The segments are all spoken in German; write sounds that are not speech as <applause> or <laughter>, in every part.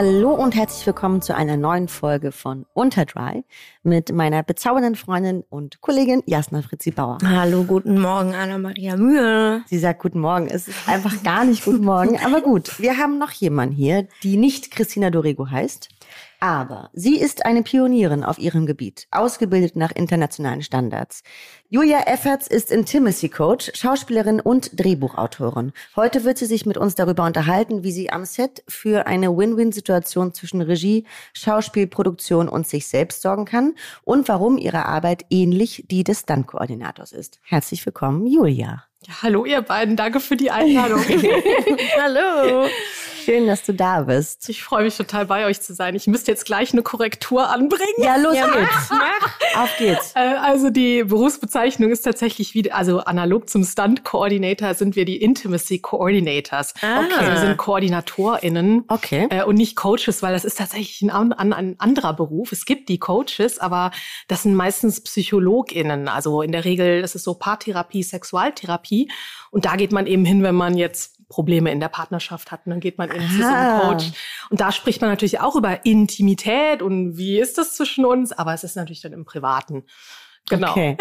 Hallo und herzlich willkommen zu einer neuen Folge von Unterdry mit meiner bezaubernden Freundin und Kollegin Jasna Fritzi Bauer. Hallo, guten Morgen, Anna-Maria Mühe. Sie sagt guten Morgen. Es ist einfach gar nicht guten Morgen, <laughs> aber gut. Wir haben noch jemanden hier, die nicht Christina Dorego heißt. Aber sie ist eine Pionierin auf ihrem Gebiet, ausgebildet nach internationalen Standards. Julia Efferts ist Intimacy Coach, Schauspielerin und Drehbuchautorin. Heute wird sie sich mit uns darüber unterhalten, wie sie am Set für eine Win-Win-Situation zwischen Regie, Schauspielproduktion und sich selbst sorgen kann und warum ihre Arbeit ähnlich die des Stunt-Koordinators ist. Herzlich willkommen, Julia. Ja, hallo ihr beiden, danke für die Einladung. <laughs> <laughs> hallo. <laughs> Schön, dass du da bist. Ich freue mich total bei euch zu sein. Ich müsste jetzt gleich eine Korrektur anbringen. Ja, los ja, geht's. <laughs> Auf geht's. Äh, also die Berufsbezeichnung ist tatsächlich wie, also analog zum Stunt Coordinator sind wir die Intimacy Coordinators. Ah. Okay. Also wir sind KoordinatorInnen okay. Äh, und nicht Coaches, weil das ist tatsächlich ein, ein, ein anderer Beruf. Es gibt die Coaches, aber das sind meistens PsychologInnen. Also in der Regel ist es so Paartherapie, Sexualtherapie. Und da geht man eben hin, wenn man jetzt Probleme in der Partnerschaft hat. Und dann geht man in zu so einem Coach. Und da spricht man natürlich auch über Intimität und wie ist das zwischen uns, aber es ist natürlich dann im Privaten. Genau. Okay.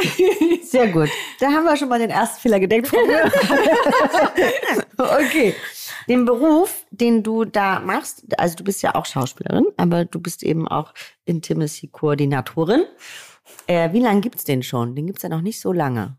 Sehr gut. Da haben wir schon mal den ersten Fehler gedeckt. <laughs> okay. Den Beruf, den du da machst, also du bist ja auch Schauspielerin, aber du bist eben auch Intimacy-Koordinatorin. Äh, wie lange gibt's den schon? Den gibt's ja noch nicht so lange.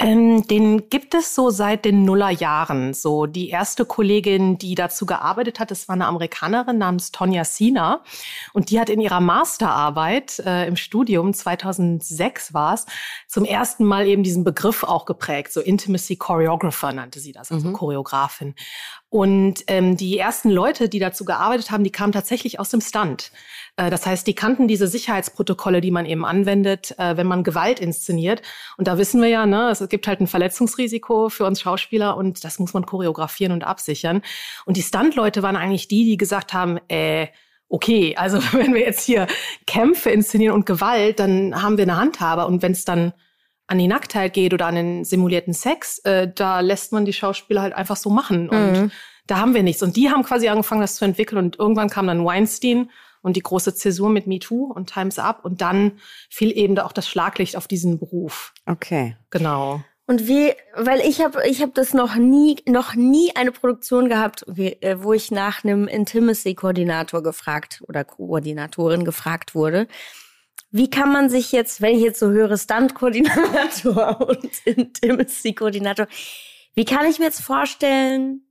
Ähm, den gibt es so seit den Nullerjahren. So die erste Kollegin, die dazu gearbeitet hat, das war eine Amerikanerin namens Tonja Sina und die hat in ihrer Masterarbeit äh, im Studium 2006 war es zum ersten Mal eben diesen Begriff auch geprägt. So Intimacy Choreographer nannte sie das, also mhm. Choreografin. Und ähm, die ersten Leute, die dazu gearbeitet haben, die kamen tatsächlich aus dem Stunt. Äh, das heißt, die kannten diese Sicherheitsprotokolle, die man eben anwendet, äh, wenn man Gewalt inszeniert. Und da wissen wir ja, ne, es gibt halt ein Verletzungsrisiko für uns Schauspieler und das muss man choreografieren und absichern. Und die Stunt-Leute waren eigentlich die, die gesagt haben, äh, okay, also <laughs> wenn wir jetzt hier Kämpfe inszenieren und Gewalt, dann haben wir eine Handhabe. Und wenn es dann an die Nacktheit geht oder an den simulierten Sex, äh, da lässt man die Schauspieler halt einfach so machen. Und mhm. da haben wir nichts. Und die haben quasi angefangen, das zu entwickeln. Und irgendwann kam dann Weinstein und die große Zäsur mit MeToo und Times Up. Und dann fiel eben da auch das Schlaglicht auf diesen Beruf. Okay. Genau. Und wie, weil ich habe ich hab das noch nie, noch nie eine Produktion gehabt, äh, wo ich nach einem Intimacy-Koordinator gefragt oder Koordinatorin gefragt wurde. Wie kann man sich jetzt, wenn ich jetzt so höre, Stunt-Koordinator <laughs> und Intimacy-Koordinator, wie kann ich mir jetzt vorstellen,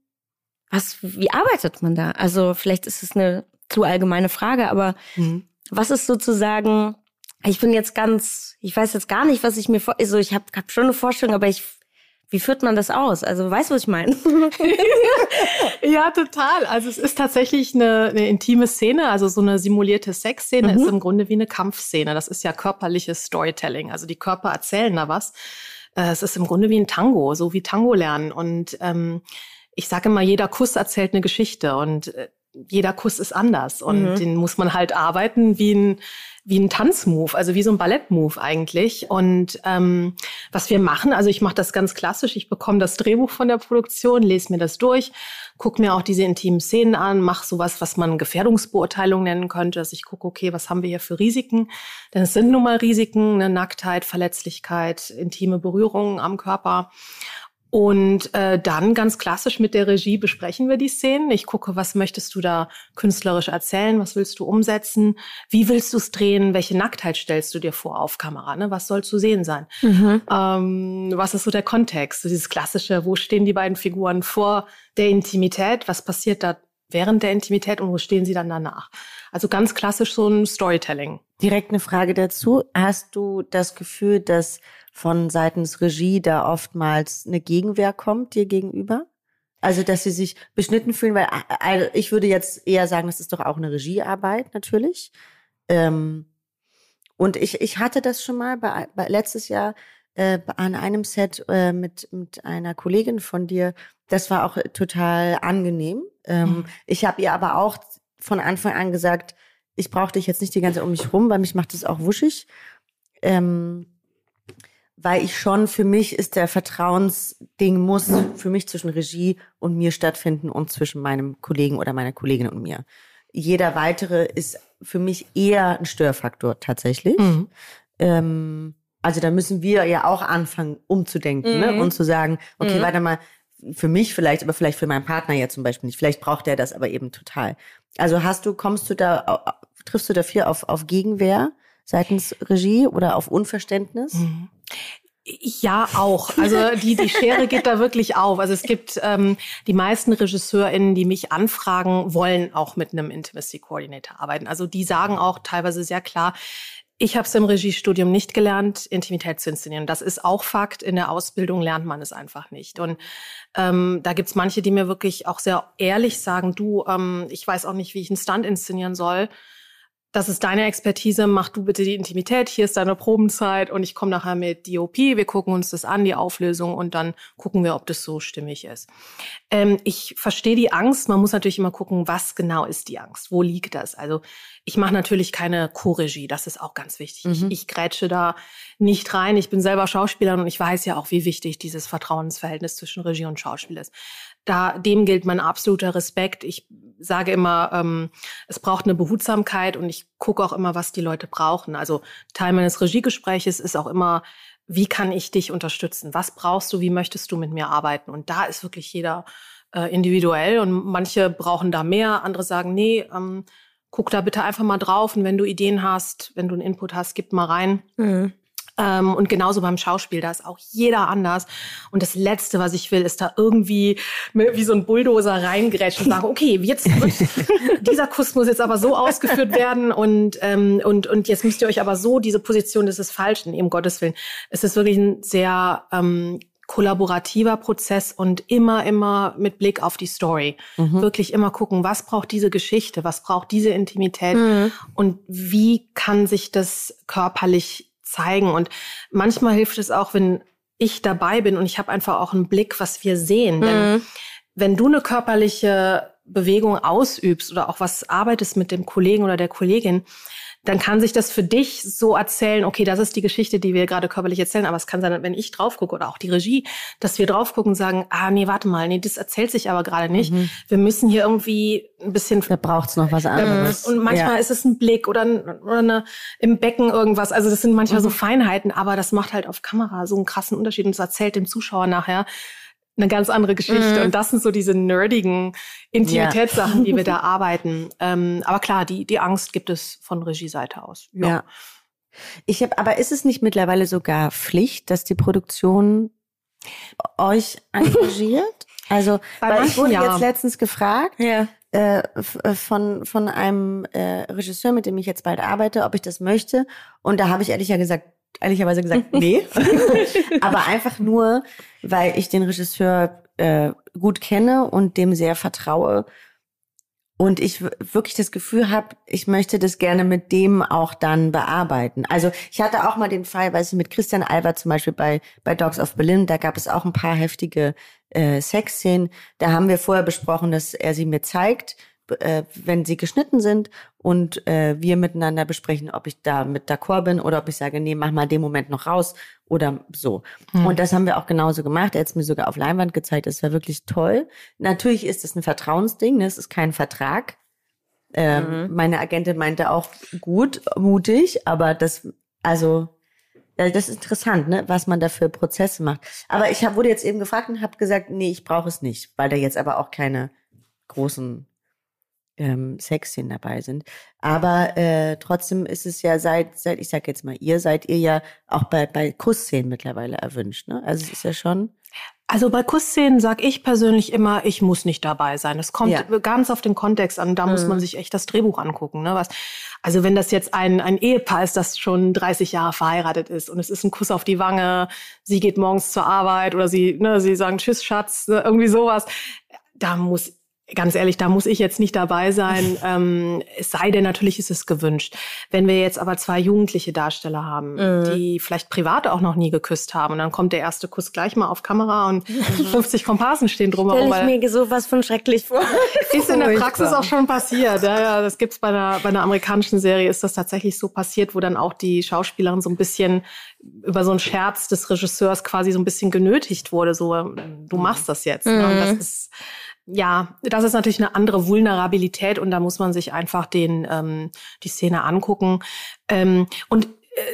was, wie arbeitet man da? Also vielleicht ist es eine zu allgemeine Frage, aber mhm. was ist sozusagen, ich bin jetzt ganz, ich weiß jetzt gar nicht, was ich mir vor, also ich habe hab schon eine Vorstellung, aber ich wie führt man das aus? Also weißt du, was ich meine? <laughs> ja, total. Also es ist tatsächlich eine, eine intime Szene, also so eine simulierte Sexszene mhm. ist im Grunde wie eine Kampfszene. Das ist ja körperliches Storytelling. Also die Körper erzählen da was. Äh, es ist im Grunde wie ein Tango, so wie Tango lernen. Und ähm, ich sage immer, jeder Kuss erzählt eine Geschichte und äh, jeder Kuss ist anders und mhm. den muss man halt arbeiten wie ein wie ein Tanzmove, also wie so ein Ballettmove eigentlich. Und ähm, was wir machen, also ich mache das ganz klassisch. Ich bekomme das Drehbuch von der Produktion, lese mir das durch, gucke mir auch diese intimen Szenen an, mache sowas, was man Gefährdungsbeurteilung nennen könnte. Dass ich gucke, okay, was haben wir hier für Risiken? Denn es sind nun mal Risiken, eine Nacktheit, Verletzlichkeit, intime Berührungen am Körper. Und äh, dann ganz klassisch mit der Regie besprechen wir die Szenen. Ich gucke, was möchtest du da künstlerisch erzählen, was willst du umsetzen, wie willst du es drehen, welche Nacktheit stellst du dir vor auf Kamera, ne? was soll zu sehen sein, mhm. ähm, was ist so der Kontext, dieses klassische, wo stehen die beiden Figuren vor der Intimität, was passiert da während der Intimität und wo stehen sie dann danach. Also ganz klassisch so ein Storytelling. Direkt eine Frage dazu. Hast du das Gefühl, dass von seitens Regie da oftmals eine Gegenwehr kommt dir gegenüber? Also, dass sie sich beschnitten fühlen, weil also ich würde jetzt eher sagen, das ist doch auch eine Regiearbeit natürlich. Ähm, und ich, ich hatte das schon mal bei, bei letztes Jahr äh, an einem Set äh, mit, mit einer Kollegin von dir. Das war auch total angenehm. Ähm, mhm. Ich habe ihr aber auch von Anfang an gesagt, ich brauche dich jetzt nicht die ganze Zeit um mich rum, weil mich macht das auch wuschig. Ähm, weil ich schon für mich ist der Vertrauensding muss für mich zwischen Regie und mir stattfinden und zwischen meinem Kollegen oder meiner Kollegin und mir. Jeder weitere ist für mich eher ein Störfaktor tatsächlich. Mhm. Ähm, also da müssen wir ja auch anfangen, umzudenken ne? mhm. ne? und zu sagen, okay, mhm. warte mal, für mich vielleicht, aber vielleicht für meinen Partner ja zum Beispiel nicht. Vielleicht braucht er das aber eben total. Also hast du, kommst du da, triffst du dafür auf, auf Gegenwehr seitens Regie oder auf Unverständnis? Mhm. Ja, auch. Also die, die Schere geht da wirklich auf. Also es gibt ähm, die meisten RegisseurInnen, die mich anfragen, wollen auch mit einem Intimacy Coordinator arbeiten. Also die sagen auch teilweise sehr klar, ich habe es im Regiestudium nicht gelernt, Intimität zu inszenieren. Das ist auch Fakt. In der Ausbildung lernt man es einfach nicht. Und ähm, da gibt's manche, die mir wirklich auch sehr ehrlich sagen, du, ähm, ich weiß auch nicht, wie ich einen Stunt inszenieren soll das ist deine Expertise, mach du bitte die Intimität, hier ist deine Probenzeit und ich komme nachher mit DOP, wir gucken uns das an, die Auflösung und dann gucken wir, ob das so stimmig ist. Ähm, ich verstehe die Angst, man muss natürlich immer gucken, was genau ist die Angst, wo liegt das? Also ich mache natürlich keine Co-Regie, das ist auch ganz wichtig. Mhm. Ich, ich grätsche da nicht rein, ich bin selber Schauspielerin und ich weiß ja auch, wie wichtig dieses Vertrauensverhältnis zwischen Regie und Schauspiel ist da, dem gilt mein absoluter Respekt. Ich sage immer, ähm, es braucht eine Behutsamkeit und ich gucke auch immer, was die Leute brauchen. Also Teil meines Regiegespräches ist auch immer, wie kann ich dich unterstützen? Was brauchst du? Wie möchtest du mit mir arbeiten? Und da ist wirklich jeder äh, individuell und manche brauchen da mehr, andere sagen, nee, ähm, guck da bitte einfach mal drauf und wenn du Ideen hast, wenn du einen Input hast, gib mal rein. Mhm. Ähm, und genauso beim Schauspiel, da ist auch jeder anders. Und das Letzte, was ich will, ist da irgendwie wie so ein Bulldozer reingrätschen und sagen, <laughs> okay, jetzt wird, <laughs> dieser Kuss muss jetzt aber so ausgeführt werden und, ähm, und, und jetzt müsst ihr euch aber so, diese Position, das ist falsch, nee, um Gottes Willen. Es ist wirklich ein sehr ähm, kollaborativer Prozess und immer, immer mit Blick auf die Story. Mhm. Wirklich immer gucken, was braucht diese Geschichte, was braucht diese Intimität mhm. und wie kann sich das körperlich zeigen. Und manchmal hilft es auch, wenn ich dabei bin und ich habe einfach auch einen Blick, was wir sehen. Mhm. Denn wenn du eine körperliche Bewegung ausübst oder auch was arbeitest mit dem Kollegen oder der Kollegin, dann kann sich das für dich so erzählen, okay, das ist die Geschichte, die wir gerade körperlich erzählen, aber es kann sein, wenn ich drauf gucke oder auch die Regie, dass wir drauf gucken und sagen, ah, nee, warte mal, nee, das erzählt sich aber gerade nicht. Mhm. Wir müssen hier irgendwie ein bisschen... Da braucht's noch was anderes. Und manchmal ja. ist es ein Blick oder, ein, oder eine, im Becken irgendwas. Also das sind manchmal mhm. so Feinheiten, aber das macht halt auf Kamera so einen krassen Unterschied und das erzählt dem Zuschauer nachher, eine ganz andere Geschichte. Mhm. Und das sind so diese nerdigen Intimitätssachen, ja. die wir <laughs> da arbeiten. Ähm, aber klar, die, die Angst gibt es von Regieseite aus. Ja. ja. Ich habe, aber ist es nicht mittlerweile sogar Pflicht, dass die Produktion euch engagiert? <laughs> Also, Bei weil ich wurde ja. jetzt letztens gefragt ja. äh, äh von von einem äh, Regisseur, mit dem ich jetzt bald arbeite, ob ich das möchte. Und da habe ich ehrlich ja gesagt, ehrlicherweise gesagt, nee. <laughs> Aber einfach nur, weil ich den Regisseur äh, gut kenne und dem sehr vertraue. Und ich wirklich das Gefühl habe, ich möchte das gerne mit dem auch dann bearbeiten. Also ich hatte auch mal den Fall, weiß ich, mit Christian Albert zum Beispiel bei, bei Dogs of Berlin, da gab es auch ein paar heftige äh, Sexszenen. Da haben wir vorher besprochen, dass er sie mir zeigt äh, wenn sie geschnitten sind und äh, wir miteinander besprechen, ob ich da mit d'accord bin oder ob ich sage, nee, mach mal den Moment noch raus oder so. Hm. Und das haben wir auch genauso gemacht. Er hat es mir sogar auf Leinwand gezeigt. Das war wirklich toll. Natürlich ist es ein Vertrauensding, ne? es ist kein Vertrag. Ähm, mhm. Meine Agentin meinte auch gut, mutig, aber das, also das ist interessant, ne, was man da für Prozesse macht. Aber ich hab, wurde jetzt eben gefragt und habe gesagt, nee, ich brauche es nicht, weil da jetzt aber auch keine großen ähm, Sexszenen dabei sind. Aber äh, trotzdem ist es ja seit, seit ich sag jetzt mal, ihr seid ihr ja auch bei, bei Kussszenen mittlerweile erwünscht. Ne? Also es ist ja schon. Also bei Kussszenen sage ich persönlich immer, ich muss nicht dabei sein. Es kommt Ja. ganz auf den Kontext an. Da muss Mhm. man sich echt das Drehbuch angucken. Ne? Was, also wenn das jetzt ein, ein Ehepaar ist, das schon 30 Jahre verheiratet ist und es ist ein Kuss auf die Wange, sie geht morgens zur Arbeit oder sie, ne, sie sagen Tschüss, Schatz, ne, irgendwie sowas. Da muss Ganz ehrlich, da muss ich jetzt nicht dabei sein. <laughs> ähm, es sei denn, natürlich ist es gewünscht. Wenn wir jetzt aber zwei jugendliche Darsteller haben, Mhm. die vielleicht privat auch noch nie geküsst haben, und dann kommt der erste Kuss gleich mal auf Kamera und <laughs> 50 Komparsen stehen drumherum. Stelle ich mir sowas von schrecklich vor. <laughs> ist in der. Praxis auch schon passiert. Ja, ja, das gibt's bei einer, bei einer amerikanischen Serie, ist das tatsächlich so passiert, wo dann auch die Schauspielerin so ein bisschen über so einen Scherz des Regisseurs quasi so ein bisschen genötigt wurde, so, du machst das jetzt. Ne? Und das ist, ja, das ist natürlich eine andere Vulnerabilität und da muss man sich einfach den, ähm, die Szene angucken. Ähm, und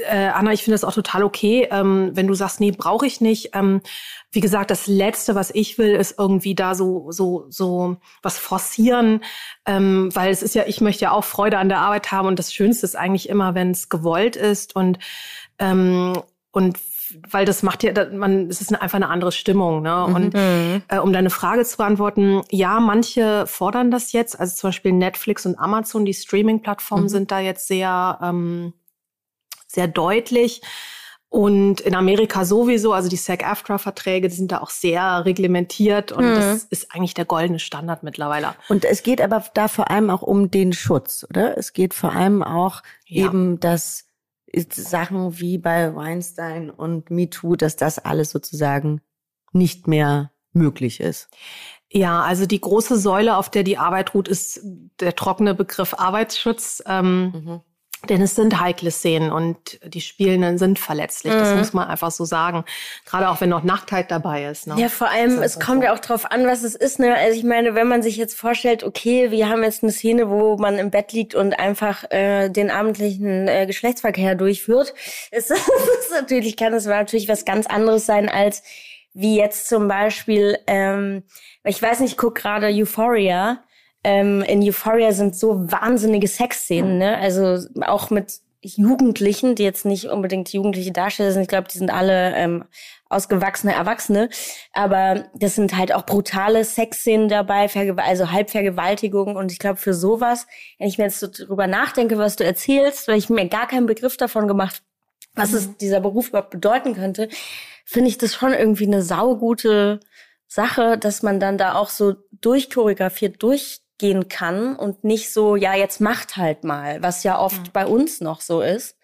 äh, Anna, ich finde das auch total okay, ähm, wenn du sagst, nee, brauche ich nicht. Ähm, wie gesagt, das Letzte, was ich will, ist irgendwie da so so so was forcieren, ähm, weil es ist ja, ich möchte ja auch Freude an der Arbeit haben und das Schönste ist eigentlich immer, wenn es gewollt ist und ähm, und weil das macht ja, man, es ist einfach eine andere Stimmung, ne? Und äh, um deine Frage zu beantworten, ja, manche fordern das jetzt, also zum Beispiel Netflix und Amazon, die Streaming-Plattformen sind da jetzt sehr ähm, sehr deutlich. Und in Amerika sowieso, also die SAG-AFTRA-Verträge, die sind da auch sehr reglementiert und Mhm. das ist eigentlich der goldene Standard mittlerweile. Und es geht aber da vor allem auch um den Schutz, oder? Es geht vor allem auch Ja. eben, dass Sachen wie bei Weinstein und MeToo, dass das alles sozusagen nicht mehr möglich ist. Ja, also die große Säule, auf der die Arbeit ruht, ist der trockene Begriff Arbeitsschutz. Ähm, Denn es sind heikle Szenen und die Spielenden sind verletzlich. Das Mhm. muss man einfach so sagen. Gerade auch wenn noch Nacktheit dabei ist. Ne? Ja, vor allem, Das es ist kommt so. ja auch drauf an, was es ist. Ne? Also ich meine, wenn man sich jetzt vorstellt, okay, wir haben jetzt eine Szene, wo man im Bett liegt und einfach äh, den abendlichen äh, Geschlechtsverkehr durchführt, <laughs> ist das ist natürlich, kann das natürlich was ganz anderes sein als wie jetzt zum Beispiel, ähm, ich weiß nicht, ich guck gerade Euphoria. Ähm, in Euphoria sind so wahnsinnige Sexszenen, ne? Also auch mit Jugendlichen, die jetzt nicht unbedingt jugendliche Darsteller sind. Ich glaube, die sind alle ähm, ausgewachsene Erwachsene. Aber das sind halt auch brutale Sexszenen dabei, also Halbvergewaltigung. Und ich glaube, für sowas, wenn ich mir jetzt so drüber nachdenke, was du erzählst, weil ich mir gar keinen Begriff davon gemacht, was es dieser Beruf überhaupt bedeuten könnte, finde ich das schon irgendwie eine saugute Sache, dass man dann da auch so durchchoreografiert durchgehen kann und nicht so, ja, jetzt macht halt mal, was ja oft bei uns noch so ist.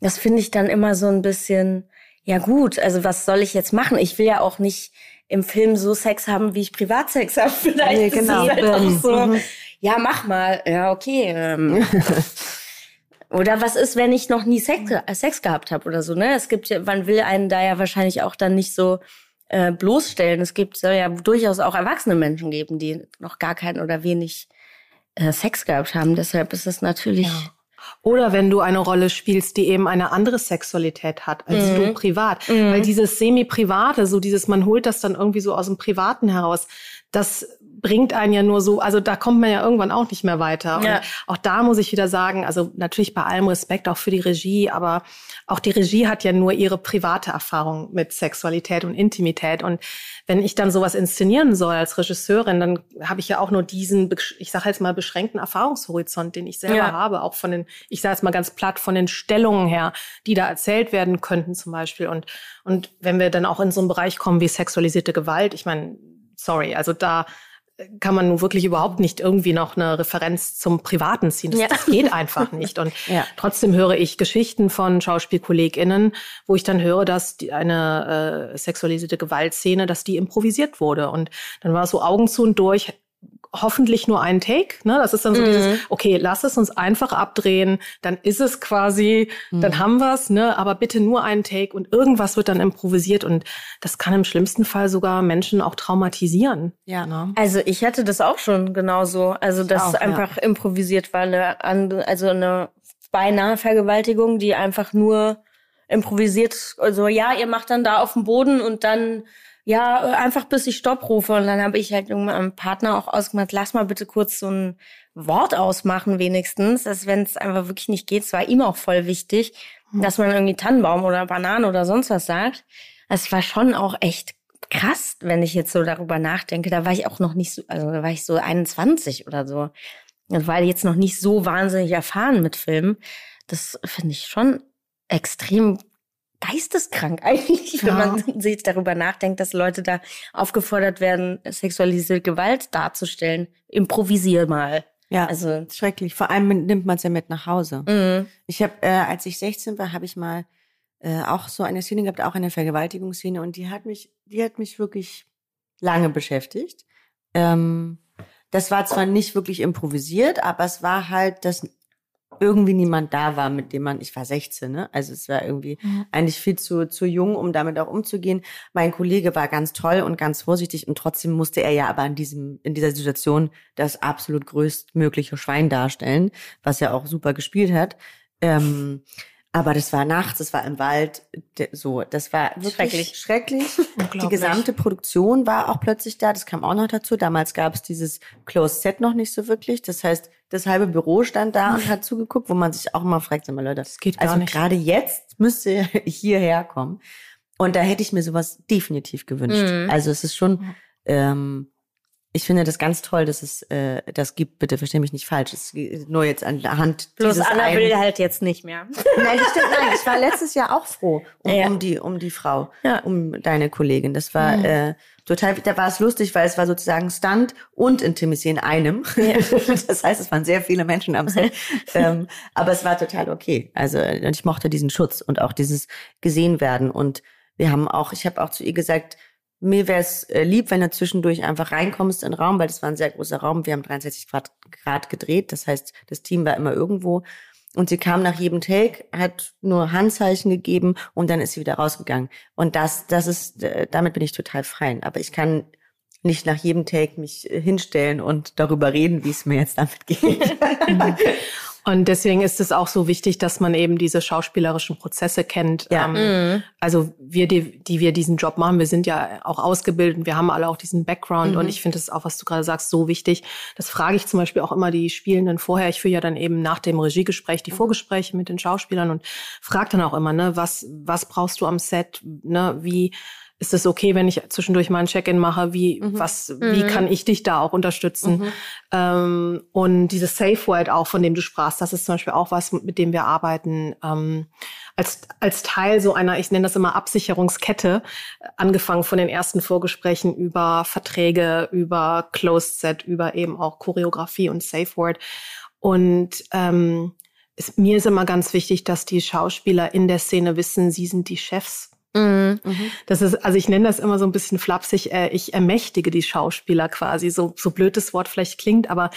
Das finde ich dann immer so ein bisschen, ja gut, also was soll ich jetzt machen? Ich will ja auch nicht im Film so Sex haben, wie ich Privatsex habe. <laughs> Vielleicht Nee, genau. halt auch so, Mhm. ja, mach mal. Ja, okay. Ähm. <laughs> Oder was ist, wenn ich noch nie Sex, äh, Sex gehabt habe oder so, ne? Es gibt ja, man will einen da ja wahrscheinlich auch dann nicht so äh, bloßstellen. Es gibt soll ja durchaus auch erwachsene Menschen geben, die noch gar keinen oder wenig äh, Sex gehabt haben. Deshalb ist es natürlich. Ja. Oder wenn du eine Rolle spielst, die eben eine andere Sexualität hat als Mhm. du privat. Weil dieses Semi-Private, so dieses, man holt das dann irgendwie so aus dem Privaten heraus, das bringt einen ja nur so, also da kommt man ja irgendwann auch nicht mehr weiter. Ja. Und auch da muss ich wieder sagen, also natürlich bei allem Respekt auch für die Regie, aber auch die Regie hat ja nur ihre private Erfahrung mit Sexualität und Intimität. Und wenn ich dann sowas inszenieren soll als Regisseurin, dann habe ich ja auch nur diesen, ich sage jetzt mal, beschränkten Erfahrungshorizont, den ich selber Ja. habe, auch von den, ich sage jetzt mal ganz platt, von den Stellungen her, die da erzählt werden könnten zum Beispiel. Und, und wenn wir dann auch in so einen Bereich kommen wie sexualisierte Gewalt, ich meine, sorry, also da kann man nun wirklich überhaupt nicht irgendwie noch eine Referenz zum Privaten ziehen. Das, Ja. das geht einfach nicht. Und <laughs> Ja. trotzdem höre ich Geschichten von SchauspielkollegInnen, wo ich dann höre, dass die, eine äh, sexualisierte Gewaltszene, dass die improvisiert wurde. Und dann war es so Augen zu und durch, hoffentlich nur ein Take. Ne? Das ist dann so Mhm. dieses, okay, lass es uns einfach abdrehen, dann ist es quasi, dann haben wir's, ne? aber bitte nur einen Take und irgendwas wird dann improvisiert und das kann im schlimmsten Fall sogar Menschen auch traumatisieren. Ja. Ne? Also ich hatte das auch schon genauso. Also dass auch, es ja. einfach improvisiert war, eine, also eine beinahe Vergewaltigung, die einfach nur improvisiert, also ja, ihr macht dann da auf dem Boden und dann ja, einfach bis ich Stopp rufe. Und dann habe ich halt irgendwann meinem Partner auch ausgemacht, lass mal bitte kurz so ein Wort ausmachen wenigstens. Dass wenn es einfach wirklich nicht geht, es war ihm auch voll wichtig, mhm. dass man irgendwie Tannenbaum oder Banane oder sonst was sagt. Es war schon auch echt krass, wenn ich jetzt so darüber nachdenke. Da war ich auch noch nicht so, also da war ich so 21 oder so. Das war jetzt noch nicht so wahnsinnig erfahren mit Filmen. Das finde ich schon extrem geisteskrank <laughs> eigentlich, ja. wenn man sich darüber nachdenkt, dass Leute da aufgefordert werden, sexualisierte Gewalt darzustellen. Improvisier mal. Ja, also schrecklich. Vor allem nimmt man es ja mit nach Hause. Mhm. Ich habe, äh, als ich 16 war, habe ich mal äh, auch so eine Szene gehabt, auch eine Vergewaltigungsszene, und die hat mich, die hat mich wirklich lange beschäftigt. Ähm, das war zwar nicht wirklich improvisiert, aber es war halt das irgendwie niemand da war, mit dem man, ich war 16, ne? Also es war irgendwie mhm. eigentlich viel zu, zu jung, um damit auch umzugehen. Mein Kollege war ganz toll und ganz vorsichtig und trotzdem musste er ja aber in diesem, in dieser Situation das absolut größtmögliche Schwein darstellen, was er auch super gespielt hat. Ähm, aber das war nachts, das war im Wald, so, das war wirklich schrecklich. schrecklich. Die gesamte Produktion war auch plötzlich da, das kam auch noch dazu. Damals gab es dieses Closed Set noch nicht so wirklich. Das heißt, das halbe Büro stand da und hat zugeguckt, wo man sich auch immer fragt, sag mal Leute, das geht gar also nicht. gerade jetzt müsste <laughs> hierher kommen. Und da hätte ich mir sowas definitiv gewünscht. Mhm. Also es ist schon, ähm, ich finde das ganz toll, dass es äh, das gibt. Bitte verstehe mich nicht falsch. Es ist nur jetzt an der Hand. Bloß Anna einen. will halt jetzt nicht mehr. <laughs> Nein, das stimmt. Nein, ich war letztes Jahr auch froh um, ja. um die um die Frau, ja. um deine Kollegin. Das war mhm. äh, total. Da war es lustig, weil es war sozusagen Stunt und Intimacy in einem. Ja. <laughs> das heißt, es waren sehr viele Menschen am Set. <laughs> ähm, aber es war total okay. Also und ich mochte diesen Schutz und auch dieses gesehen werden. Und wir haben auch, ich habe auch zu ihr gesagt mir wäre es äh, lieb, wenn du zwischendurch einfach reinkommst in den Raum, weil das war ein sehr großer Raum. Wir haben 63 Grad, gedreht. Das heißt, das Team war immer irgendwo. Und sie kam nach jedem Take, hat nur Handzeichen gegeben und dann ist sie wieder rausgegangen. Und das, das ist, äh, damit bin ich total frei. Aber ich kann nicht nach jedem Take mich äh, hinstellen und darüber reden, wie es mir jetzt damit geht. <laughs> <laughs> Und deswegen ist es auch so wichtig, dass man eben diese schauspielerischen Prozesse kennt. Ja. Ähm, mhm. Also wir, die, die wir diesen Job machen, wir sind ja auch ausgebildet, wir haben alle auch diesen Background mhm. und ich finde es auch, was du gerade sagst, so wichtig. Das frage ich zum Beispiel auch immer die Spielenden vorher. Ich führe ja dann eben nach dem Regiegespräch die Vorgespräche mit den Schauspielern und frage dann auch immer, ne, was, was brauchst du am Set, ne, wie ist es okay, wenn ich zwischendurch mal ein Check-in mache? Wie, mhm. was, wie mhm. kann ich dich da auch unterstützen? Mhm. Ähm, und dieses Safe Word auch, von dem du sprachst, das ist zum Beispiel auch was, mit dem wir arbeiten, ähm, als, als Teil so einer, ich nenne das immer Absicherungskette, angefangen von den ersten Vorgesprächen über Verträge, über Closed Set, über eben auch Choreografie und Safe Word. Und ähm, es, mir ist immer ganz wichtig, dass die Schauspieler in der Szene wissen, sie sind die Chefs Mhm. Das ist, also ich nenne das immer so ein bisschen flapsig, äh, ich ermächtige die Schauspieler quasi, so, so blöd das Wort vielleicht klingt, aber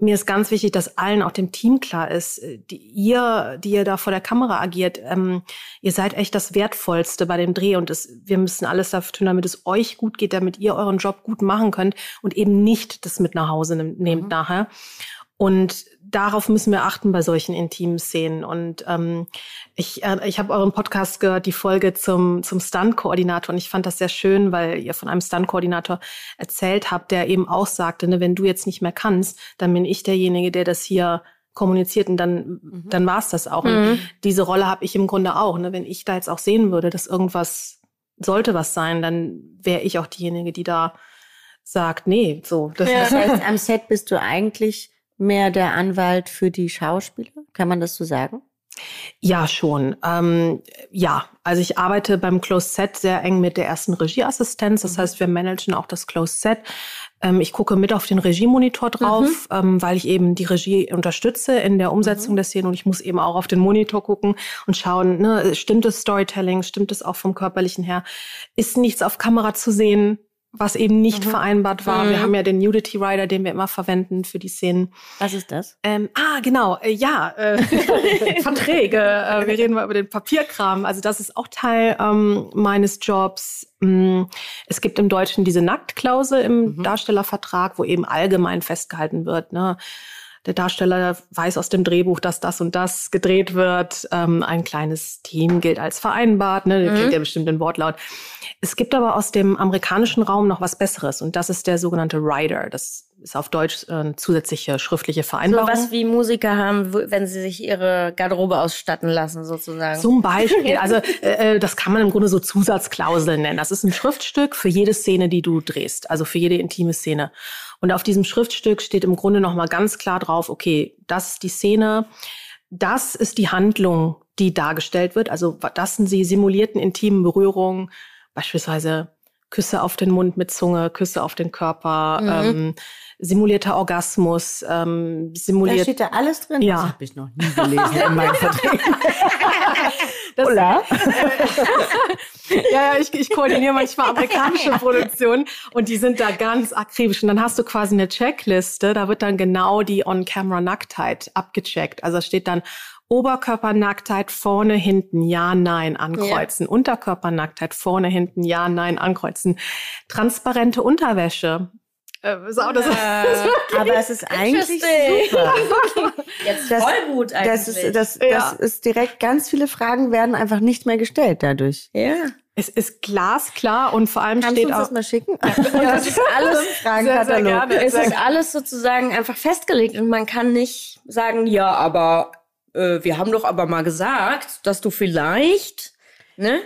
mir ist ganz wichtig, dass allen, auch dem Team klar ist, äh, die, ihr, die ihr da vor der Kamera agiert, ähm, ihr seid echt das Wertvollste bei dem Dreh und das, wir müssen alles dafür tun, damit es euch gut geht, damit ihr euren Job gut machen könnt und eben nicht das mit nach Hause nehmt mhm. nachher. Und darauf müssen wir achten bei solchen intimen Szenen. Und ähm, ich, äh, ich habe euren Podcast gehört, die Folge zum, zum Stunt-Koordinator. Und ich fand das sehr schön, weil ihr von einem Stunt-Koordinator erzählt habt, der eben auch sagte, ne, wenn du jetzt nicht mehr kannst, dann bin ich derjenige, der das hier kommuniziert und dann, mhm. dann war es das auch. Mhm. Und diese Rolle habe ich im Grunde auch. Ne? Wenn ich da jetzt auch sehen würde, dass irgendwas sollte was sein, dann wäre ich auch diejenige, die da sagt, nee, so. Das, ja. das heißt, am Set bist du eigentlich mehr der Anwalt für die Schauspieler? Kann man das so sagen? Ja, schon. Ähm, ja, also ich arbeite beim Closed Set sehr eng mit der ersten Regieassistenz. Das mhm. heißt, wir managen auch das Closed Set. Ähm, ich gucke mit auf den Regiemonitor drauf, mhm. ähm, weil ich eben die Regie unterstütze in der Umsetzung mhm. der Szene und ich muss eben auch auf den Monitor gucken und schauen, ne, stimmt das Storytelling, stimmt es auch vom körperlichen her? Ist nichts auf Kamera zu sehen? Was eben nicht mhm. vereinbart war. Mhm. Wir haben ja den Nudity Rider, den wir immer verwenden für die Szenen. Was ist das? Ähm, ah, genau, äh, ja, äh, <laughs> Verträge. Äh, wir reden mal über den Papierkram. Also das ist auch Teil ähm, meines Jobs. Mm, es gibt im Deutschen diese Nacktklausel im mhm. Darstellervertrag, wo eben allgemein festgehalten wird, ne, der Darsteller weiß aus dem Drehbuch, dass das und das gedreht wird. Ähm, ein kleines Team gilt als vereinbart, ne? Mhm. Kennt ja bestimmt den Wortlaut. Es gibt aber aus dem amerikanischen Raum noch was Besseres und das ist der sogenannte Rider. Das ist auf Deutsch äh, zusätzliche schriftliche Vereinbarung. So was wie Musiker haben, wenn sie sich ihre Garderobe ausstatten lassen, sozusagen. Zum Beispiel. <laughs> Also äh, äh, das kann man im Grunde so Zusatzklauseln nennen. Das ist ein Schriftstück für jede Szene, die du drehst, also für jede intime Szene. Und auf diesem Schriftstück steht im Grunde noch mal ganz klar drauf: Okay, das ist die Szene, das ist die Handlung, die dargestellt wird. Also das sind die simulierten intimen Berührungen, beispielsweise Küsse auf den Mund mit Zunge, Küsse auf den Körper. Mhm. Ähm, simulierter Orgasmus, ähm, simuliert. Da steht da alles drin? Ja. Das habe ich noch nie gelesen in meinen <laughs> Verträgen. <laughs> Hola. <laughs> ja, ja, ich, ich koordiniere manchmal amerikanische Produktionen und die sind da ganz akribisch. Und dann hast du quasi eine Checkliste, da wird dann genau die On-Camera-Nacktheit abgecheckt. Also steht dann Oberkörpernacktheit vorne, hinten, ja, nein, ankreuzen. Ja. Unterkörpernacktheit vorne, hinten, ja, nein, ankreuzen. Transparente Unterwäsche. Äh, so, das äh, <laughs> aber es ist eigentlich super. <laughs> Jetzt das, voll gut eigentlich. Das ist, das, ja. das ist direkt, ganz viele Fragen werden einfach nicht mehr gestellt dadurch. Ja. Es ist glasklar und vor allem Kannst steht du uns auch. das mal schicken? Und <laughs> das ist alles Fragenkatalog. Es ist alles sozusagen einfach festgelegt und man kann nicht sagen, ja, aber äh, wir haben doch aber mal gesagt, dass du vielleicht, ne?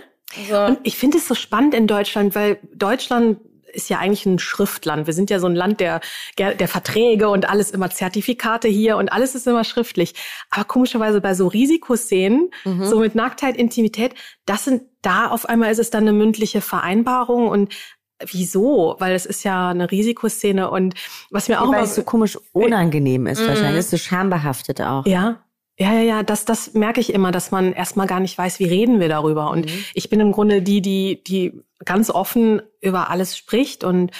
So. Und ich finde es so spannend in Deutschland, weil Deutschland ist ja eigentlich ein Schriftland. Wir sind ja so ein Land der, der Verträge und alles immer Zertifikate hier und alles ist immer schriftlich. Aber komischerweise bei so Risikoszenen, mhm. so mit Nacktheit, Intimität, das sind, da auf einmal ist es dann eine mündliche Vereinbarung und Wieso? Weil es ist ja eine Risikoszene und was mir auch immer so komisch unangenehm ist, mhm. wahrscheinlich. ist so schambehaftet auch. Ja, ja, ja, ja, das, das merke ich immer, dass man erstmal gar nicht weiß, wie reden wir darüber. Und mhm. ich bin im Grunde die, die, die ganz offen über alles spricht und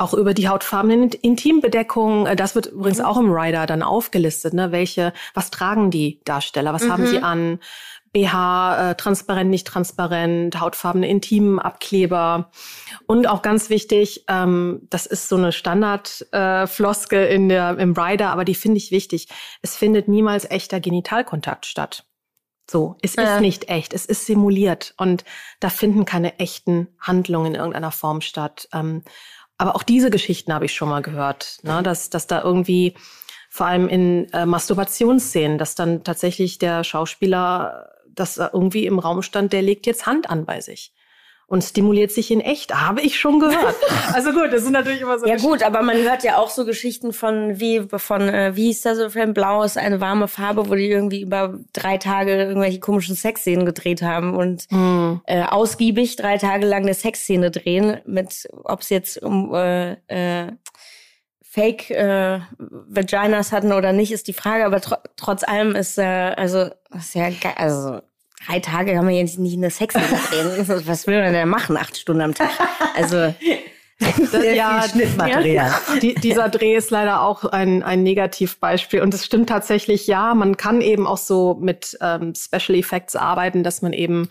auch über die hautfarbenen Intimbedeckung. Äh, das wird übrigens mhm. auch im Rider dann aufgelistet. Ne? Welche, was tragen die Darsteller? Was mhm. haben sie an? BH, äh, transparent, nicht transparent, hautfarbene Intimabkleber. Und auch ganz wichtig, ähm, das ist so eine Standardfloske äh, in der, im Rider, aber die finde ich wichtig. Es findet niemals echter Genitalkontakt statt. So, es äh. ist nicht echt, es ist simuliert und da finden keine echten Handlungen in irgendeiner Form statt. Ähm, aber auch diese Geschichten habe ich schon mal gehört, ne? dass, dass da irgendwie vor allem in äh, Masturbationsszenen, dass dann tatsächlich der Schauspieler dass irgendwie im Raum stand, der legt jetzt Hand an bei sich und stimuliert sich in echt. Habe ich schon gehört. <laughs> Also gut, das sind natürlich immer so. Ja gut, aber man hört ja auch so Geschichten von wie von äh, wie hieß das so ein Blau ist eine warme Farbe, wo die irgendwie über drei Tage irgendwelche komischen Sexszenen gedreht haben und mm. äh, ausgiebig drei Tage lang eine Sexszene drehen mit, ob es jetzt um äh, äh, Fake äh, Vaginas hatten oder nicht, ist die Frage. Aber tr trotz allem ist äh, also ist ja geil. Also drei Tage kann man jetzt nicht in der Sex drehen. <laughs> Was will man denn machen? Acht Stunden am Tag. Also Sehr ja, Schnittmaterial. Die, dieser Dreh ist leider auch ein, ein Negativbeispiel. Und es stimmt tatsächlich, ja, man kann eben auch so mit ähm, Special Effects arbeiten, dass man eben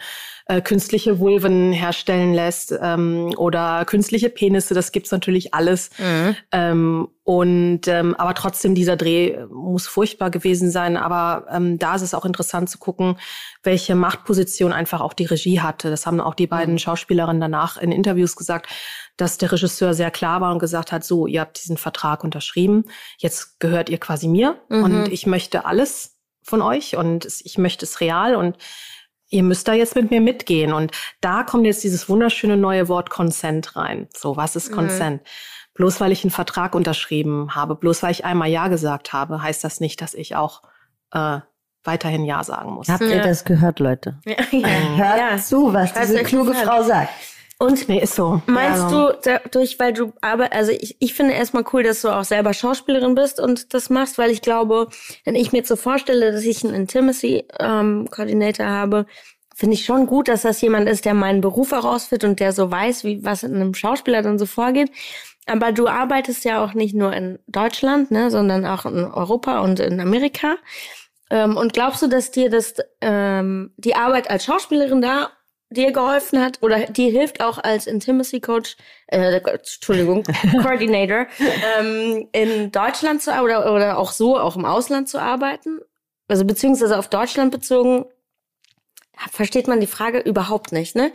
äh, künstliche Vulven herstellen lässt ähm, oder künstliche Penisse. Das gibt's natürlich alles. Mhm. Ähm, und ähm, aber trotzdem, dieser Dreh muss furchtbar gewesen sein. Aber ähm, da ist es auch interessant zu gucken, welche Machtposition einfach auch die Regie hatte. Das haben auch die beiden mhm. Schauspielerinnen danach in Interviews gesagt, dass der Regisseur sehr klar war und gesagt hat, so, ihr habt diesen Vertrag unterschrieben, jetzt gehört ihr quasi mir mhm. und ich möchte alles von euch und ich möchte es real und ihr müsst da jetzt mit mir mitgehen. Und da kommt jetzt dieses wunderschöne neue Wort Consent rein. So, was ist mhm. Consent? Mhm. Bloß weil ich einen Vertrag unterschrieben habe, bloß weil ich einmal Ja gesagt habe, heißt das nicht, dass ich auch äh, weiterhin Ja sagen muss. Habt ihr das gehört, Leute? Ja, <laughs> ja. Hört ja. zu, was diese kluge Frau sagt. Und nee, ist so. Meinst ja. du dadurch, weil du aber also ich, ich finde erstmal cool, dass du auch selber Schauspielerin bist und das machst, weil ich glaube, wenn ich mir jetzt so vorstelle, dass ich einen Intimacy ähm, Coordinator habe, finde ich schon gut, dass das jemand ist, der meinen Beruf herausfindet und der so weiß, wie was in einem Schauspieler dann so vorgeht. Aber du arbeitest ja auch nicht nur in Deutschland, ne, sondern auch in Europa und in Amerika. Ähm, und glaubst du, dass dir das ähm, die Arbeit als Schauspielerin da dir geholfen hat oder dir hilft auch als Intimacy Coach, äh, Entschuldigung, <laughs> Coordinator, ähm, in Deutschland zu oder, oder auch so, auch im Ausland zu arbeiten? Also beziehungsweise auf Deutschland bezogen, versteht man die Frage überhaupt nicht, ne?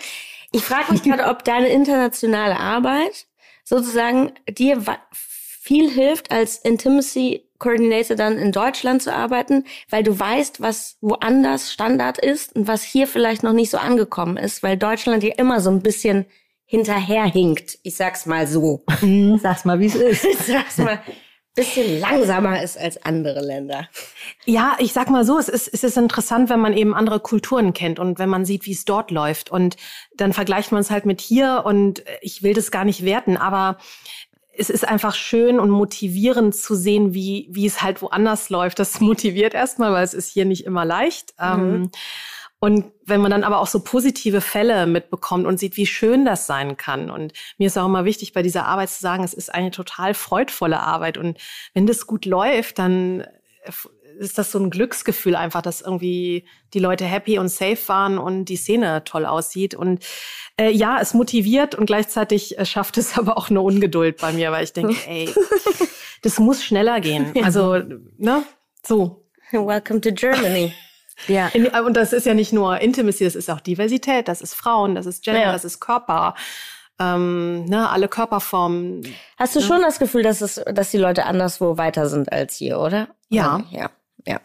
Ich frage mich gerade, ob deine internationale Arbeit sozusagen dir viel hilft, als Intimacy Coordinator dann in Deutschland zu arbeiten, weil du weißt, was woanders Standard ist und was hier vielleicht noch nicht so angekommen ist, weil Deutschland ja immer so ein bisschen hinterherhinkt. Ich sag's mal so. Mhm. Sag's mal, wie es ist. <laughs> Ich sag's mal bisschen langsamer ist als andere Länder. Ja, ich sag mal so, es ist, es ist interessant, wenn man eben andere Kulturen kennt und wenn man sieht, wie es dort läuft. Und dann vergleicht man es halt mit hier und ich will das gar nicht werten, aber es ist einfach schön und motivierend zu sehen, wie, wie es halt woanders läuft. Das <laughs> motiviert erstmal, weil es ist hier nicht immer leicht. Mhm. Ähm, und wenn man dann aber auch so positive Fälle mitbekommt und sieht, wie schön das sein kann. Und mir ist auch immer wichtig, bei dieser Arbeit zu sagen, es ist eine total freudvolle Arbeit. Und wenn das gut läuft, dann ist das so ein Glücksgefühl einfach, dass irgendwie die Leute happy und safe waren und die Szene toll aussieht. Und äh, ja, es motiviert und gleichzeitig äh, schafft es <laughs> aber auch eine Ungeduld bei mir, weil ich denke, <laughs> ey, das muss schneller gehen. Also, ne, so. Welcome to Germany. <laughs> Ja. In, und das ist ja nicht nur Intimacy, das ist auch Diversität, das ist Frauen, das ist Gender, ja. das ist Körper. Ähm, ne, alle Körperformen. Hast du ne? schon das Gefühl, dass es, dass die Leute anderswo weiter sind als hier, oder? Ja. Ja. Ja.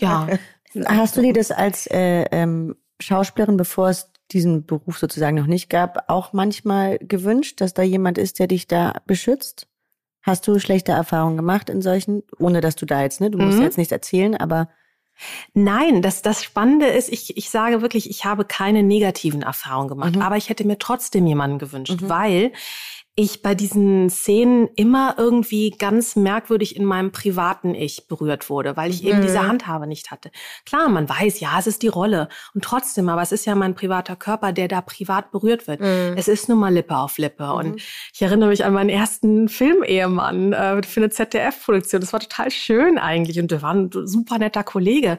ja. <laughs> Hast du dir das als äh, ähm, Schauspielerin, bevor es diesen Beruf sozusagen noch nicht gab, auch manchmal gewünscht, dass da jemand ist, der dich da beschützt? Hast du schlechte Erfahrungen gemacht in solchen, ohne dass du da jetzt, ne, du musst mhm. jetzt nichts erzählen, aber Nein, das, das Spannende ist, ich, ich sage wirklich, ich habe keine negativen Erfahrungen gemacht, mhm. aber ich hätte mir trotzdem jemanden gewünscht, mhm. weil ich bei diesen Szenen immer irgendwie ganz merkwürdig in meinem privaten Ich berührt wurde, weil ich eben mhm. diese Handhabe nicht hatte. Klar, man weiß, ja, es ist die Rolle und trotzdem, aber es ist ja mein privater Körper, der da privat berührt wird. Mhm. Es ist nun mal Lippe auf Lippe mhm. und ich erinnere mich an meinen ersten Filmehemann äh, für eine ZDF-Produktion. Das war total schön eigentlich und der war ein super netter Kollege,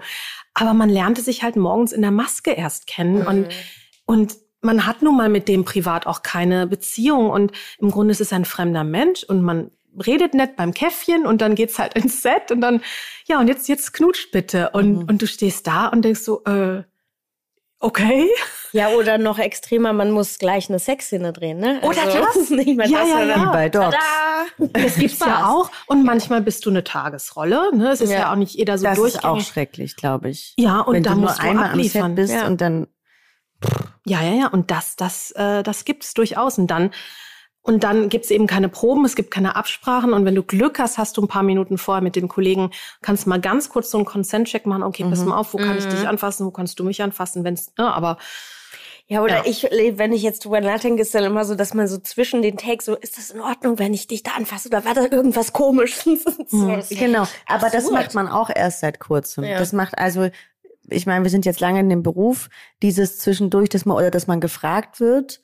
aber man lernte sich halt morgens in der Maske erst kennen und mhm. und man hat nun mal mit dem privat auch keine Beziehung und im Grunde ist es ein fremder Mensch und man redet nett beim Käffchen und dann geht's halt ins Set und dann, ja, und jetzt, jetzt knutscht bitte. Und, mhm. und du stehst da und denkst so, äh, okay. Ja, oder noch extremer, man muss gleich eine Sexszene drehen, ne? Oder also, das? <laughs> Nicht mehr ja, das, ja, ja. bei Dogs. Das gibt's ja auch. Und manchmal bist du eine Tagesrolle, ne? Es ist ja, ja auch nicht jeder so das durchgängig. Das ist auch schrecklich, glaube ich. Ja, und Wenn da du musst nur einmal abliefern. am Set bist ja. und dann ja, ja, ja. Und das, das, äh, das gibt's durchaus. Und dann, und dann gibt's eben keine Proben, es gibt keine Absprachen. Und wenn du Glück hast, hast du ein paar Minuten vorher mit dem Kollegen, kannst mal ganz kurz so einen Consent-Check machen. Okay, mhm. pass mal auf, wo mhm. kann ich dich mhm. anfassen, wo kannst du mich anfassen, wenn's, ne, aber ja, oder ja. ich, wenn ich jetzt drüber nachdenke, ist dann immer so, dass man so zwischen den Takes so, ist das in Ordnung, wenn ich dich da anfasse oder war da irgendwas komisch? <laughs> Mhm. Genau, aber das macht man auch erst seit kurzem. Ja. Das macht also, ich meine, wir sind jetzt lange in dem Beruf, dieses zwischendurch, dass man oder dass man gefragt wird.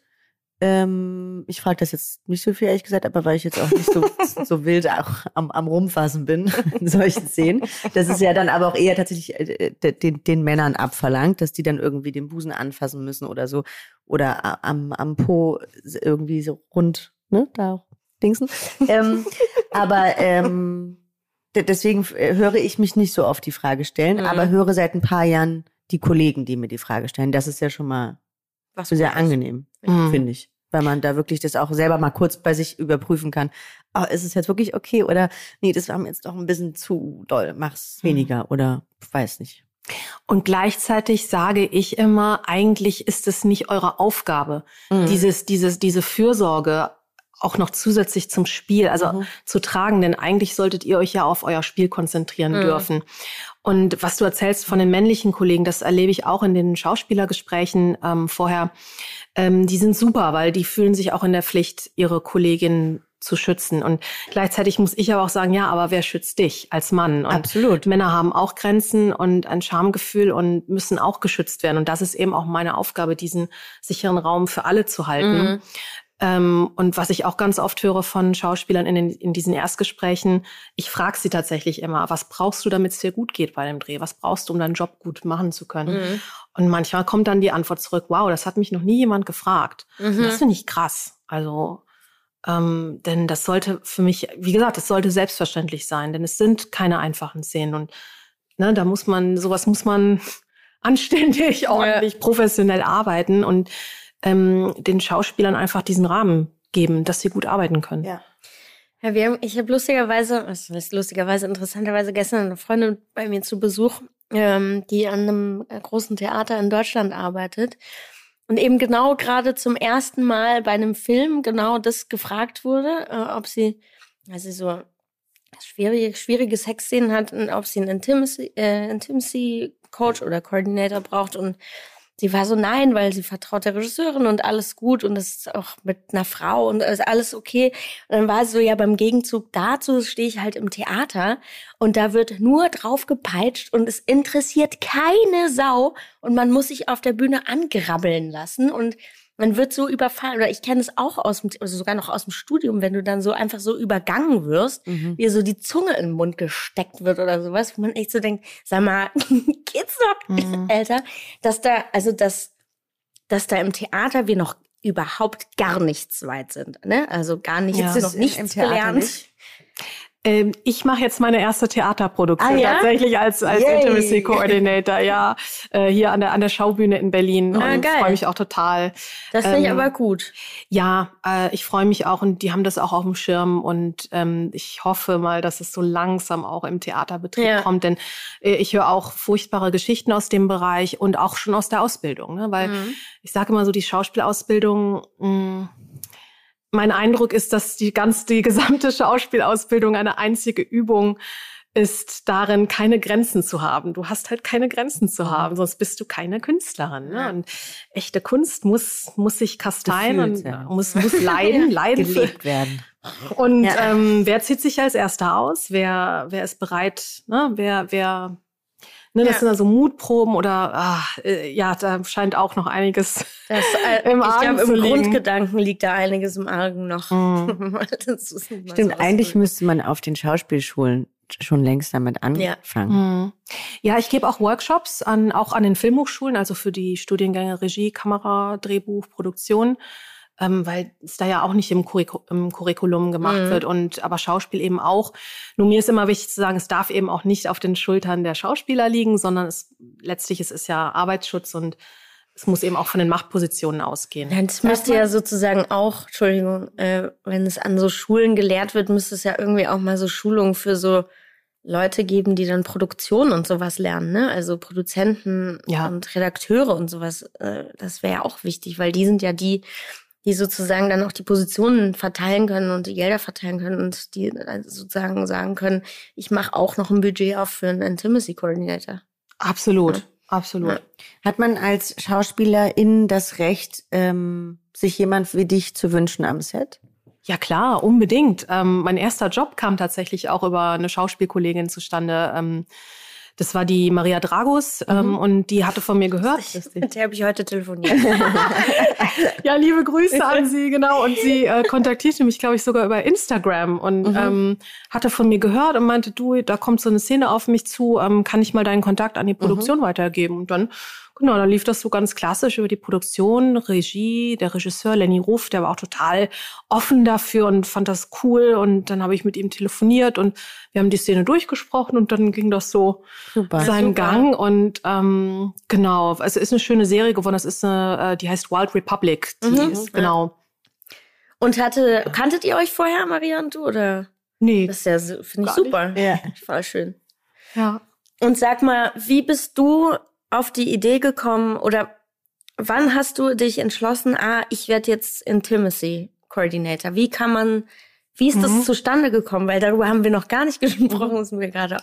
Ähm, ich frage das jetzt nicht so viel, ehrlich gesagt, aber weil ich jetzt auch nicht so, <laughs> so wild auch am, am Rumfassen bin <laughs> in solchen Szenen. Das ist ja dann aber auch eher tatsächlich äh, den, den Männern abverlangt, dass die dann irgendwie den Busen anfassen müssen oder so. Oder am, am Po irgendwie so rund, ne, da dingsen. ähm, aber ähm, deswegen äh, höre ich mich nicht so oft die Frage stellen, mhm. aber höre seit ein paar Jahren die Kollegen, die mir die Frage stellen. Das ist ja schon mal Was sehr angenehm, mhm. finde ich. Weil man da wirklich das auch selber mal kurz bei sich überprüfen kann. Oh, ist es jetzt wirklich okay oder nee, das war mir jetzt doch ein bisschen zu doll, mach's mhm. weniger oder weiß nicht. Und gleichzeitig sage ich immer, eigentlich ist es nicht eure Aufgabe, mhm. dieses, dieses, diese Fürsorge auch noch zusätzlich zum Spiel, also mhm. zu tragen, denn eigentlich solltet ihr euch ja auf euer Spiel konzentrieren mhm. dürfen. Und was du erzählst von den männlichen Kollegen, das erlebe ich auch in den Schauspielergesprächen ähm, vorher. Ähm, die sind super, weil die fühlen sich auch in der Pflicht, ihre Kollegin zu schützen. Und gleichzeitig muss ich aber auch sagen, ja, aber wer schützt dich als Mann? Und Absolut. Männer haben auch Grenzen und ein Schamgefühl und müssen auch geschützt werden. Und das ist eben auch meine Aufgabe, diesen sicheren Raum für alle zu halten. Mhm. Ähm, und was ich auch ganz oft höre von Schauspielern in, den, in diesen Erstgesprächen, ich frage sie tatsächlich immer, was brauchst du, damit es dir gut geht bei dem Dreh? Was brauchst du, um deinen Job gut machen zu können? Mhm. Und manchmal kommt dann die Antwort zurück, wow, das hat mich noch nie jemand gefragt. Mhm. Das finde ich krass. Also, ähm, denn das sollte für mich, wie gesagt, das sollte selbstverständlich sein, denn es sind keine einfachen Szenen. Und ne, da muss man, sowas muss man <laughs> anständig, ordentlich, ja. professionell arbeiten und ähm, den Schauspielern einfach diesen Rahmen geben, dass sie gut arbeiten können. Ja. Ja, wir haben, ich habe lustigerweise, was ist lustigerweise, interessanterweise gestern eine Freundin bei mir zu Besuch, ähm, die an einem großen Theater in Deutschland arbeitet und eben genau gerade zum ersten Mal bei einem Film genau das gefragt wurde, äh, ob sie, also so schwierige, schwierige Sexszenen hat und ob sie einen Intimacy, äh, Intimacy Coach oder Coordinator braucht und sie war so nein, weil sie vertraut der Regisseurin und alles gut und das ist auch mit einer Frau und ist alles okay. Und dann war sie so, ja, beim Gegenzug dazu stehe ich halt im Theater und da wird nur drauf gepeitscht und es interessiert keine Sau und man muss sich auf der Bühne angrabbeln lassen und man wird so überfallen, oder ich kenne es auch aus dem, also sogar noch aus dem Studium, wenn du dann so einfach so übergangen wirst, mhm. wie so die Zunge in den Mund gesteckt wird oder sowas, wo man echt so denkt, sag mal, <laughs> geht's noch, mhm. Alter, dass da, also dass, dass da im Theater wir noch überhaupt gar nichts weit sind, ne? Also gar nichts, ja, noch nichts gelernt. Nicht. Ähm, ich mache jetzt meine erste Theaterproduktion ah, ja? tatsächlich als, als Intimacy <laughs> Coordinator, ja, äh, hier an der, an der Schaubühne in Berlin ah, und freue mich auch total. Das finde ich ähm, aber gut. Ja, äh, ich freue mich auch und die haben das auch auf dem Schirm und ähm, ich hoffe mal, dass es so langsam auch im Theaterbetrieb ja. kommt, denn äh, ich höre auch furchtbare Geschichten aus dem Bereich und auch schon aus der Ausbildung, ne? weil mhm. ich sage immer so, die Schauspielausbildung, mh, mm, mein Eindruck ist, dass die ganz, die gesamte Schauspielausbildung eine einzige Übung ist darin, keine Grenzen zu haben. Du hast halt keine Grenzen zu mhm. haben, sonst bist du keine Künstlerin. Ne? Und echte Kunst muss, muss sich kasteien und ja. muss, <laughs> muss leiden, leiden. Gelebt werden. Und ja. ähm, wer zieht sich als Erster aus? Wer, wer ist bereit? Ne? Wer, wer Ne, das ja. sind also Mutproben oder ach, äh, ja, da scheint auch noch einiges das, äh, <laughs> im Argen ich glaub, Im Grundgedanken liegt da einiges im Argen noch. <laughs> Mhm. Stimmt, so eigentlich müsste man auf den Schauspielschulen schon längst damit anfangen. Ja, mhm. ja ich gebe auch Workshops an, auch an den Filmhochschulen, also für die Studiengänge Regie, Kamera, Drehbuch, Produktion ähm, weil es da ja auch nicht im, Curricu im Curriculum gemacht mhm. wird und aber Schauspiel eben auch. Nur mir ist immer wichtig zu sagen, es darf eben auch nicht auf den Schultern der Schauspieler liegen, sondern es letztlich es ist ja Arbeitsschutz und es muss eben auch von den Machtpositionen ausgehen. Ja, das müsste ja sozusagen auch, Entschuldigung, äh, wenn es an so Schulen gelehrt wird, müsste es ja irgendwie auch mal so Schulungen für so Leute geben, die dann Produktion und sowas lernen, ne? Also Produzenten ja. und Redakteure und sowas. Äh, das wäre ja auch wichtig, weil die sind ja die, die sozusagen dann auch die Positionen verteilen können und die Gelder verteilen können und die sozusagen sagen können, ich mache auch noch ein Budget auf für einen Intimacy Coordinator. Absolut, ja. Absolut. Ja. Hat man als Schauspielerin das Recht, ähm, sich jemand wie dich zu wünschen am Set? Ja klar, unbedingt. Ähm, mein erster Job kam tatsächlich auch über eine Schauspielkollegin zustande. Ähm, das war die Maria Dragos ähm, mhm. und die hatte von mir gehört. Mit der habe ich heute telefoniert. <laughs> ja, liebe Grüße an sie, genau. Und sie äh, kontaktierte mich, glaube ich, sogar über Instagram und mhm. ähm, hatte von mir gehört und meinte, du, da kommt so eine Szene auf mich zu, ähm, kann ich mal deinen Kontakt an die Produktion mhm. weitergeben? Und dann Genau, dann lief das so ganz klassisch über die Produktion, Regie, der Regisseur Lenny Ruff, der war auch total offen dafür und fand das cool. Und dann habe ich mit ihm telefoniert und wir haben die Szene durchgesprochen und dann ging das so super, seinen super. Gang. Und ähm, genau, also ist eine schöne Serie geworden. Das ist eine, äh, die heißt Wild Republic. Die mhm. ist, genau. Und hatte, kanntet ihr euch vorher, Maria und du, oder? Nee. Das ist ja, finde ich super. Ja. Voll schön. Ja. Und sag mal, wie bist du auf die Idee gekommen oder wann hast du dich entschlossen, ah, ich werde jetzt Intimacy Coordinator? Wie kann man, wie ist mhm. das zustande gekommen? Weil darüber haben wir noch gar nicht <laughs> gesprochen, ist mir gerade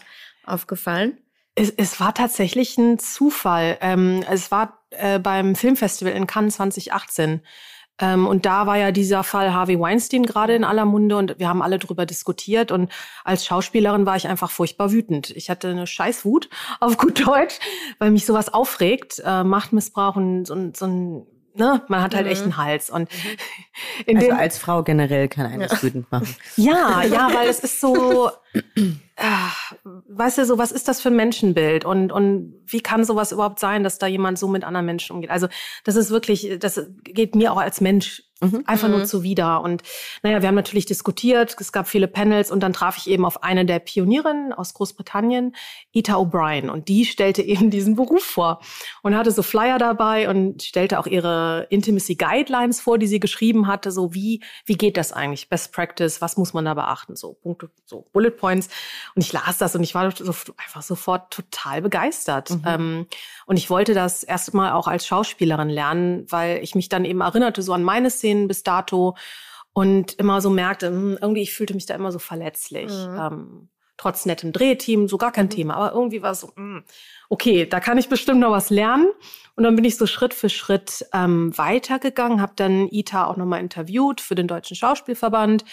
aufgefallen. Es, es, war tatsächlich ein Zufall. Ähm, es war äh, beim Filmfestival in Cannes 2018. Ähm, und da war ja dieser Fall Harvey Weinstein gerade in aller Munde und wir haben alle drüber diskutiert. Und als Schauspielerin war ich einfach furchtbar wütend. Ich hatte eine Scheißwut <laughs> auf gut Deutsch, weil mich sowas aufregt. Äh, Machtmissbrauch und so, so ein Ne? Man hat halt mhm. echt einen Hals. Und <laughs> in also als Frau generell kann eines ja. wütend machen. Ja, ja, weil es ist so, <laughs> weißt du, so, was ist das für ein Menschenbild? Und, und wie kann sowas überhaupt sein, dass da jemand so mit anderen Menschen umgeht? Also, das ist wirklich, das geht mir auch als Mensch Mhm. Einfach nur mhm. zuwider. Und naja, wir haben natürlich diskutiert, es gab viele Panels und dann traf ich eben auf eine der Pionierinnen aus Großbritannien, Ita O'Brien. Und die stellte eben <laughs> diesen Beruf vor und hatte so Flyer dabei und stellte auch ihre Intimacy Guidelines vor, die sie geschrieben hatte. So wie, wie geht das eigentlich? Best Practice, was muss man da beachten? So Punkte, so Bullet Points. Und ich las das und ich war so, einfach sofort total begeistert. Mhm. Ähm, und ich wollte das erstmal auch als Schauspielerin lernen, weil ich mich dann eben erinnerte so an meine Szene Szenen bis dato und immer so merkte, hm, irgendwie, ich fühlte mich da immer so verletzlich. Mhm. Ähm, trotz nettem Drehteam, so gar kein mhm. Thema. Aber irgendwie war es so, hm, okay, da kann ich bestimmt noch was lernen. Und dann bin ich so Schritt für Schritt ähm, weitergegangen, habe dann Ita auch nochmal interviewt für den Deutschen Schauspielverband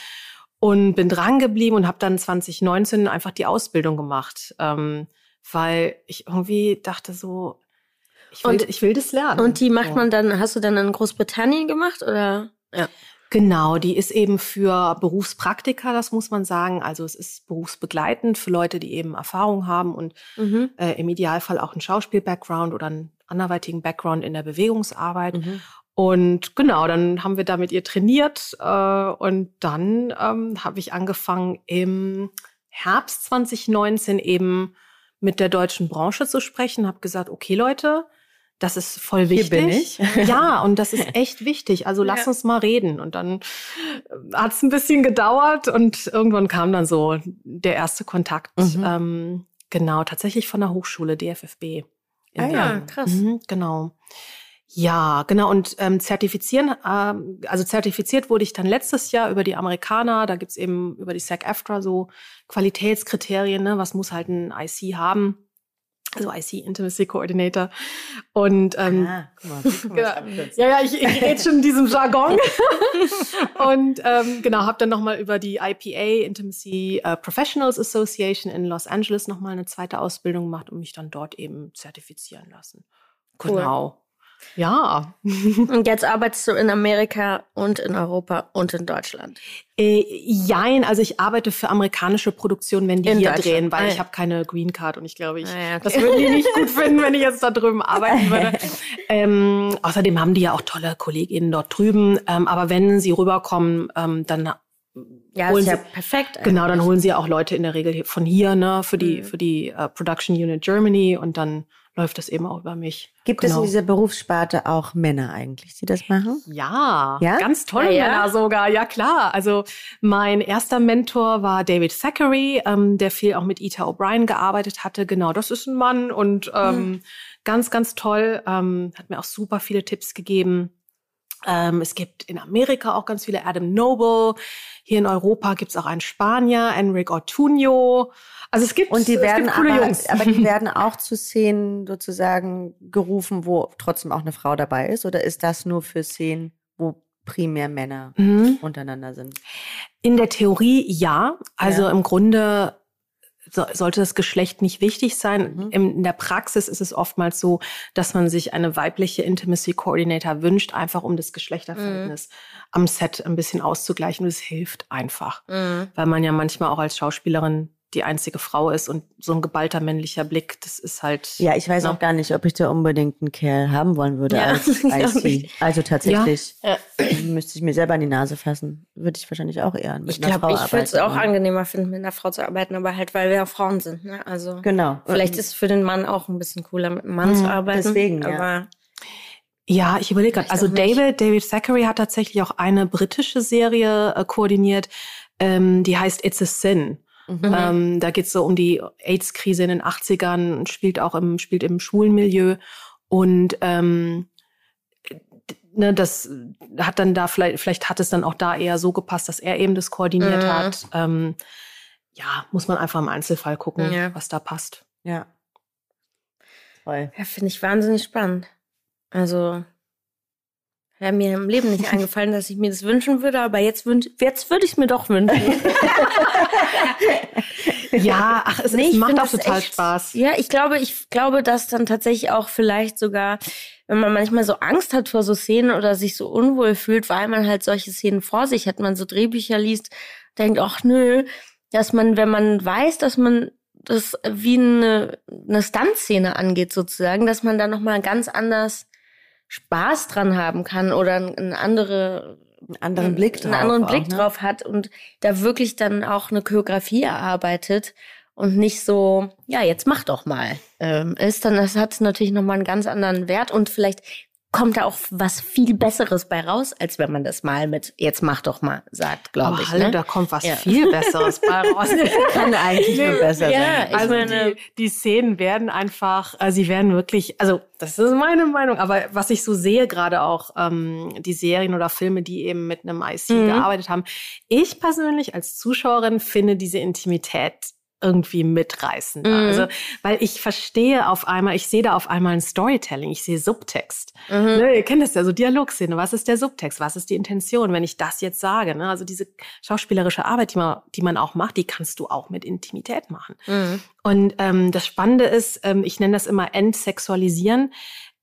und bin dran geblieben und habe dann 2019 einfach die Ausbildung gemacht, ähm, weil ich irgendwie dachte so, ich will, und, ich will das lernen. Und die macht man dann, hast du dann in Großbritannien gemacht oder? Ja. Genau, die ist eben für Berufspraktiker, das muss man sagen. Also es ist berufsbegleitend für Leute, die eben Erfahrung haben und mhm. äh, im Idealfall auch einen Schauspiel-Background oder einen anderweitigen Background in der Bewegungsarbeit. Mhm. Und genau, dann haben wir da mit ihr trainiert äh, und dann ähm, habe ich angefangen im Herbst 2019 eben mit der deutschen Branche zu sprechen, habe gesagt, okay Leute, das ist voll wichtig. Hier bin ich. <laughs> Ja, <laughs> und das ist echt wichtig. Also lass ja. uns mal reden. Und dann äh, hat es ein bisschen gedauert und irgendwann kam dann so der erste Kontakt. Mhm. Ähm, genau, tatsächlich von der Hochschule DFFB. ah ja, krass. Mhm, genau. Ja, genau. Und ähm, zertifizieren, ähm, also zertifiziert wurde ich dann letztes Jahr über die Amerikaner. Da gibt's eben über die SAG-AFTRA so Qualitätskriterien, ne? was muss halt ein IC haben also IC Intimacy Coordinator. Und ähm, ah, mal, <laughs> ja, ja, ich, ich rede schon in diesem Jargon. <laughs> und ähm, genau, habe dann nochmal über die IPA Intimacy uh, Professionals Association in Los Angeles nochmal eine zweite Ausbildung gemacht und mich dann dort eben zertifizieren lassen. Cool. Genau. Ja. Und jetzt arbeitest du in Amerika und in Europa und in Deutschland? Äh, jein, also ich arbeite für amerikanische Produktionen, wenn die in hier drehen, weil ah, ich habe keine Green Card und ich glaube, ich, ah, ja, okay. das würden die nicht gut finden, wenn ich jetzt da drüben arbeiten würde. <laughs> ähm, außerdem haben die ja auch tolle KollegInnen dort drüben. Ähm, aber wenn sie rüberkommen, ähm, dann ja, holen ist ja sie, perfekt. Genau, dann holen sie auch Leute in der Regel von hier, ne, für die, mhm. für die uh, Production Unit Germany und dann läuft das eben auch über mich. Gibt genau. es in genau. dieser Berufssparte auch Männer eigentlich, die das machen? Ja, ja? ganz tolle ja, Männer sogar. Ja, klar. Also mein erster Mentor war David Thackeray, ähm, der viel auch mit Ita O'Brien gearbeitet hatte. Genau, das ist ein Mann und ähm, hm. ganz, ganz toll. Ähm, hat mir auch super viele Tipps gegeben. Ähm, es gibt in Amerika auch ganz viele Adam Noble. Hier in Europa gibt es auch einen Spanier, Enric Ortuño. Also es gibt und die werden aber, Jungs. aber die <laughs> werden auch zu Szenen sozusagen gerufen, wo trotzdem auch eine Frau dabei ist, oder ist das nur für Szenen, wo primär Männer mhm. untereinander sind? In der Theorie ja. Also ja. im Grunde so, sollte das Geschlecht nicht wichtig sein. Mhm. In der Praxis ist es oftmals so, dass man sich eine weibliche Intimacy Coordinator wünscht, einfach um das Geschlechterverhältnis mhm. am Set ein bisschen auszugleichen. Und es hilft einfach, mhm. weil man ja manchmal auch als Schauspielerin die einzige Frau ist und so ein geballter männlicher Blick, das ist halt. Ja, ich weiß ne? auch gar nicht, ob ich da unbedingt einen Kerl haben wollen würde ja, als <laughs> IC. Also tatsächlich ja. müsste ich mir selber in die Nase fassen. Würde ich wahrscheinlich auch eher mit ich einer glaub, Frau ich arbeiten. Ich würde es auch angenehmer finden, mit einer Frau zu arbeiten, aber halt, weil wir ja Frauen sind. Ne? Also genau. Vielleicht ist es für den Mann auch ein bisschen cooler, mit einem Mann mhm, zu arbeiten. Deswegen, aber ja. Ja, ich überlege gerade. Also David, David Thackeray hat tatsächlich auch eine britische Serie äh, koordiniert, ähm, die heißt It's a Sin. Mhm. Ähm, da geht es so um die AIDS-Krise in den 80ern, spielt auch im, spielt im Schulenmilieu. Und ähm, ne, das hat dann da vielleicht, vielleicht hat es dann auch da eher so gepasst, dass er eben das koordiniert mhm. hat. Ähm, ja, muss man einfach im Einzelfall gucken, ja. was da passt. Ja. Toll. Ja, finde ich wahnsinnig spannend. Also Wäre mir im Leben nicht eingefallen, dass ich mir das wünschen würde, aber jetzt, wünsch, jetzt würde ich es mir doch wünschen. <laughs> ja, ach, es, nee, es macht auch total echt, Spaß. Ja, ich glaube, ich glaube, dass dann tatsächlich auch vielleicht sogar, wenn man manchmal so Angst hat vor so Szenen oder sich so unwohl fühlt, weil man halt solche Szenen vor sich hat, man so Drehbücher liest, denkt, ach nö, dass man, wenn man weiß, dass man das wie eine, eine Stuntszene angeht sozusagen, dass man da nochmal ganz anders Spaß dran haben kann oder eine andere einen anderen Blick drauf, einen anderen Blick auch, ne? drauf hat und da wirklich dann auch eine Choreografie erarbeitet und nicht so, ja, jetzt mach doch mal. Ähm, ist dann, das hat natürlich nochmal einen ganz anderen Wert und vielleicht kommt da auch was viel Besseres bei raus, als wenn man das mal mit jetzt mach doch mal sagt, glaube Aber ich. hallo, ne? da kommt was Ja. viel Besseres bei <laughs> raus. Kann eigentlich nur besser Ja, sein. also meine- die, die Szenen werden einfach, äh, sie werden wirklich, also das ist meine Meinung, aber was ich so sehe, gerade auch ähm, die Serien oder Filme, die eben mit einem IC Mhm. gearbeitet haben. Ich persönlich als Zuschauerin finde diese Intimität irgendwie mitreißender. Mhm. Also, weil ich verstehe auf einmal, ich sehe da auf einmal ein Storytelling, ich sehe Subtext. Mhm. Ne, ihr kennt das ja, so Dialogszene. Was ist der Subtext? Was ist die Intention, wenn ich das jetzt sage? Ne? Also diese schauspielerische Arbeit, die man, die man auch macht, die kannst du auch mit Intimität machen. Mhm. Und ähm, das Spannende ist, ähm, ich nenne das immer Entsexualisieren.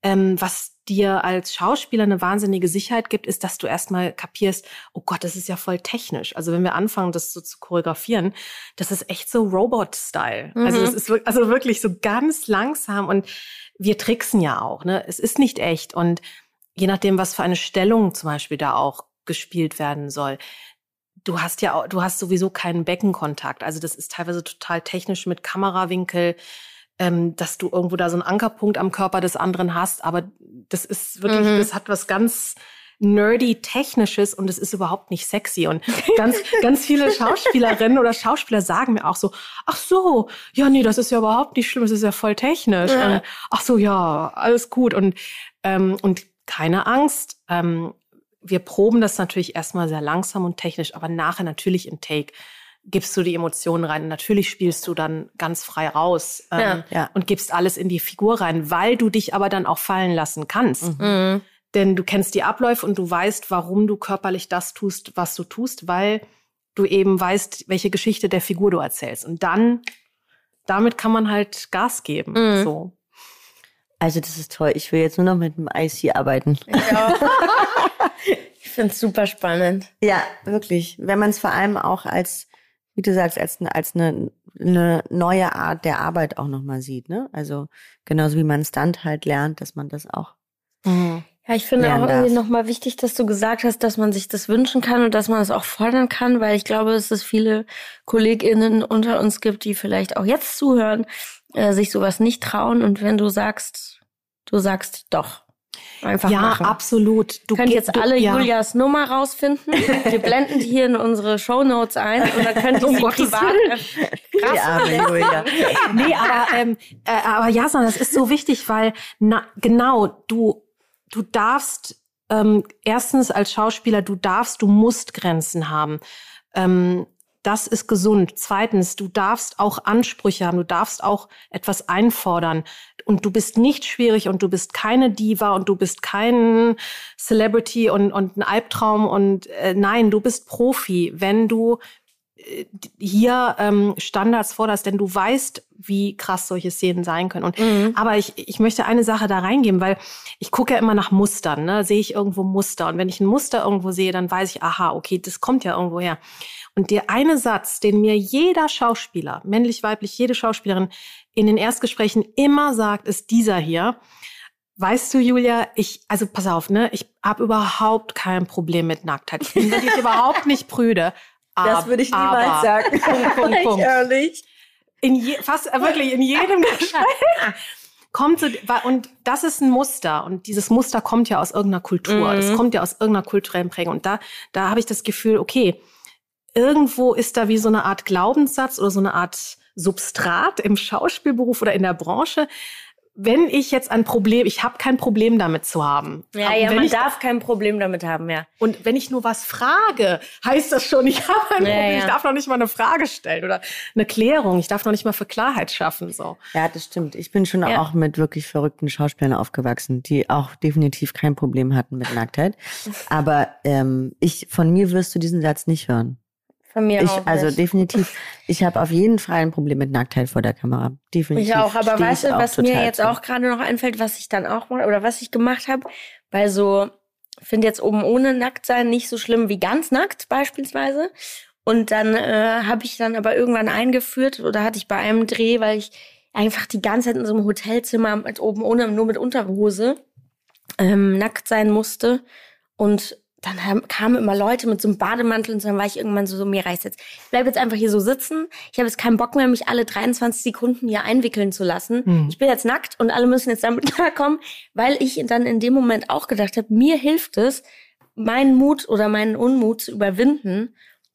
Ähm, was dir als Schauspieler eine wahnsinnige Sicherheit gibt, ist, dass du erstmal kapierst, oh Gott, das ist ja voll technisch. Also wenn wir anfangen, das so zu choreografieren, das ist echt so Robot-Style. Also Mhm. es ist wir- also wirklich so ganz langsam und wir tricksen ja auch. Ne? Es ist nicht echt und je nachdem, was für eine Stellung zum Beispiel da auch gespielt werden soll, du hast ja auch, du hast sowieso keinen Beckenkontakt. Also das ist teilweise total technisch mit Kamerawinkel, ähm, dass du irgendwo da so einen Ankerpunkt am Körper des anderen hast. Aber das ist wirklich, Mhm. das hat was ganz nerdy technisches und es ist überhaupt nicht sexy und <laughs> ganz ganz viele Schauspielerinnen oder Schauspieler sagen mir auch so ach so ja nee das ist ja überhaupt nicht schlimm das ist ja voll technisch Ja. Und, ach so ja alles gut und ähm, und keine Angst ähm, wir proben das natürlich erstmal sehr langsam und technisch, aber nachher natürlich im Take gibst du die Emotionen rein. Natürlich spielst du dann ganz frei raus ähm, Ja. Ja. und gibst alles in die Figur rein, weil du dich aber dann auch fallen lassen kannst. Mhm. Denn du kennst die Abläufe und du weißt, warum du körperlich das tust, was du tust, weil du eben weißt, welche Geschichte der Figur du erzählst. Und dann, damit kann man halt Gas geben. Mhm. So. Also das ist toll. Ich will jetzt nur noch mit dem IC arbeiten. Ja. ich <laughs> finde es super spannend. Ja, wirklich. Wenn man es vor allem auch als, wie du sagst, als, als eine, eine neue Art der Arbeit auch nochmal sieht. Ne? Also genauso wie man Stunt halt lernt, dass man das auch. Ja, ich finde auch irgendwie nochmal wichtig, dass du gesagt hast, dass man sich das wünschen kann und dass man es auch fordern kann, weil ich glaube, dass es viele KollegInnen unter uns gibt, die vielleicht auch jetzt zuhören, äh, sich sowas nicht trauen. Und wenn du sagst, du sagst doch. Einfach ja, machen. absolut. Du Könnt jetzt du, alle ja. Julias Nummer rausfinden. Wir blenden die hier in unsere Shownotes ein und dann könnt ihr Um sie Gottes privat. Willen. Die arme Julia. Nee, aber, ähm, äh, aber Jasna, das ist so wichtig, weil na, genau, du, du darfst ähm, erstens als Schauspieler, du darfst, du musst Grenzen haben. Ähm, das ist gesund. Zweitens, du darfst auch Ansprüche haben, du darfst auch etwas einfordern. Und du bist nicht schwierig und du bist keine Diva und du bist kein Celebrity und, und ein Albtraum. Und äh, nein, du bist Profi, wenn du äh, hier ähm, Standards forderst, denn du weißt, wie krass solche Szenen sein können. Und Mhm. aber ich, ich möchte eine Sache da reingeben, weil ich gucke ja immer nach Mustern, ne? Sehe ich irgendwo Muster. Und wenn ich ein Muster irgendwo sehe, dann weiß ich, aha, okay, das kommt ja irgendwo her. Und der eine Satz, den mir jeder Schauspieler, männlich, weiblich, jede Schauspielerin in den Erstgesprächen immer sagt, ist dieser hier. Weißt du, Julia, ich, also pass auf, ne, ich habe überhaupt kein Problem mit Nacktheit. Ich bin wirklich <laughs> überhaupt nicht prüde. Das Ab- würde ich niemals aber- sagen. Punkt, Punkt, <laughs> Punkt. Ehrlich. In je, fast äh, wirklich in jedem <laughs> Gespräch kommt so und das ist ein Muster und dieses Muster kommt ja aus irgendeiner Kultur. Mhm. Es kommt ja aus irgendeiner kulturellen Prägung und da da habe ich das Gefühl, okay, irgendwo ist da wie so eine Art Glaubenssatz oder so eine Art Substrat im Schauspielberuf oder in der Branche. Wenn ich jetzt ein Problem, ich habe kein Problem damit zu haben. Ja, Aber ja, man ich, darf kein Problem damit haben, ja. und wenn ich nur was frage, heißt das schon, ich habe ein Ja, Problem. ja. Ich darf noch nicht mal eine Frage stellen oder eine Klärung. Ich darf noch nicht mal für Klarheit schaffen. So. Ja, das stimmt. Ich bin schon Ja. auch mit wirklich verrückten Schauspielern aufgewachsen, die auch definitiv kein Problem hatten mit Nacktheit. <laughs> Aber ähm, ich von mir wirst du diesen Satz nicht hören. Von mir Ich, auch also nicht. definitiv. Ich habe auf jeden Fall ein Problem mit Nacktheit vor der Kamera. Definitiv. Ich auch, aber Steh weißt du, was mir jetzt zu. auch gerade noch einfällt, was ich dann auch mache oder was ich gemacht habe, bei so, finde jetzt oben ohne nackt sein nicht so schlimm wie ganz nackt beispielsweise. Und dann äh, habe ich dann aber irgendwann eingeführt oder hatte ich bei einem Dreh, weil ich einfach die ganze Zeit in so einem Hotelzimmer mit oben ohne, nur mit Unterhose ähm, nackt sein musste. Und dann haben, kamen immer Leute mit so einem Bademantel und dann war ich irgendwann so, so mir reicht jetzt. Ich bleibe jetzt einfach hier so sitzen. Ich habe jetzt keinen Bock mehr, mich alle 23 Sekunden hier einwickeln zu lassen. Hm. Ich bin jetzt nackt und alle müssen jetzt damit <laughs> klarkommen, weil ich dann in dem Moment auch gedacht habe, mir hilft es, meinen Mut oder meinen Unmut zu überwinden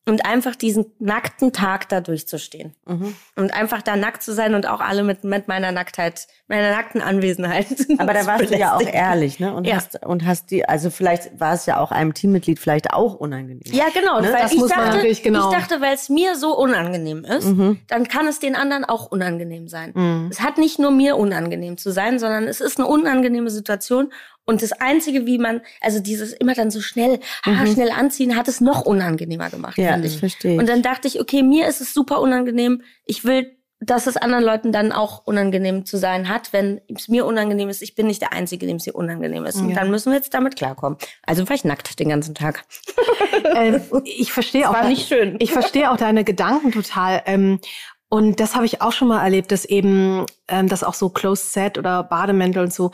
und einfach diesen nackten Tag da durchzustehen. Mhm. Und einfach da nackt zu sein und auch alle mit, mit meiner Nacktheit, meiner nackten Anwesenheit. <laughs> Aber da warst du ja auch ehrlich, ne? Und Ja. hast und hast die, also vielleicht war es ja auch einem Teammitglied vielleicht auch unangenehm. Ja, genau. Ne, weil das ich muss man dachte, natürlich genau- Ich dachte, weil es mir so unangenehm ist, Mhm. dann kann es den anderen auch unangenehm sein. Mhm. Es hat nicht nur mir unangenehm zu sein, sondern es ist eine unangenehme Situation. Und das Einzige, wie man, also dieses immer dann so schnell, haha, schnell anziehen, hat es noch unangenehmer gemacht, Mhm. Ja, finde das ich. verstehe. Und dann dachte ich, okay, mir ist es super unangenehm. Ich will, dass es anderen Leuten dann auch unangenehm zu sein hat. Wenn es mir unangenehm ist, ich bin nicht der Einzige, dem es hier unangenehm ist. Und Ja. dann müssen wir jetzt damit klarkommen. Also war ich nackt den ganzen Tag. <laughs> Ähm, ich verstehe auch. War nicht schön. Ich verstehe auch deine Gedanken total. Ähm, und das habe ich auch schon mal erlebt, dass eben, ähm, dass auch so Closed Set oder Bademäntel und so,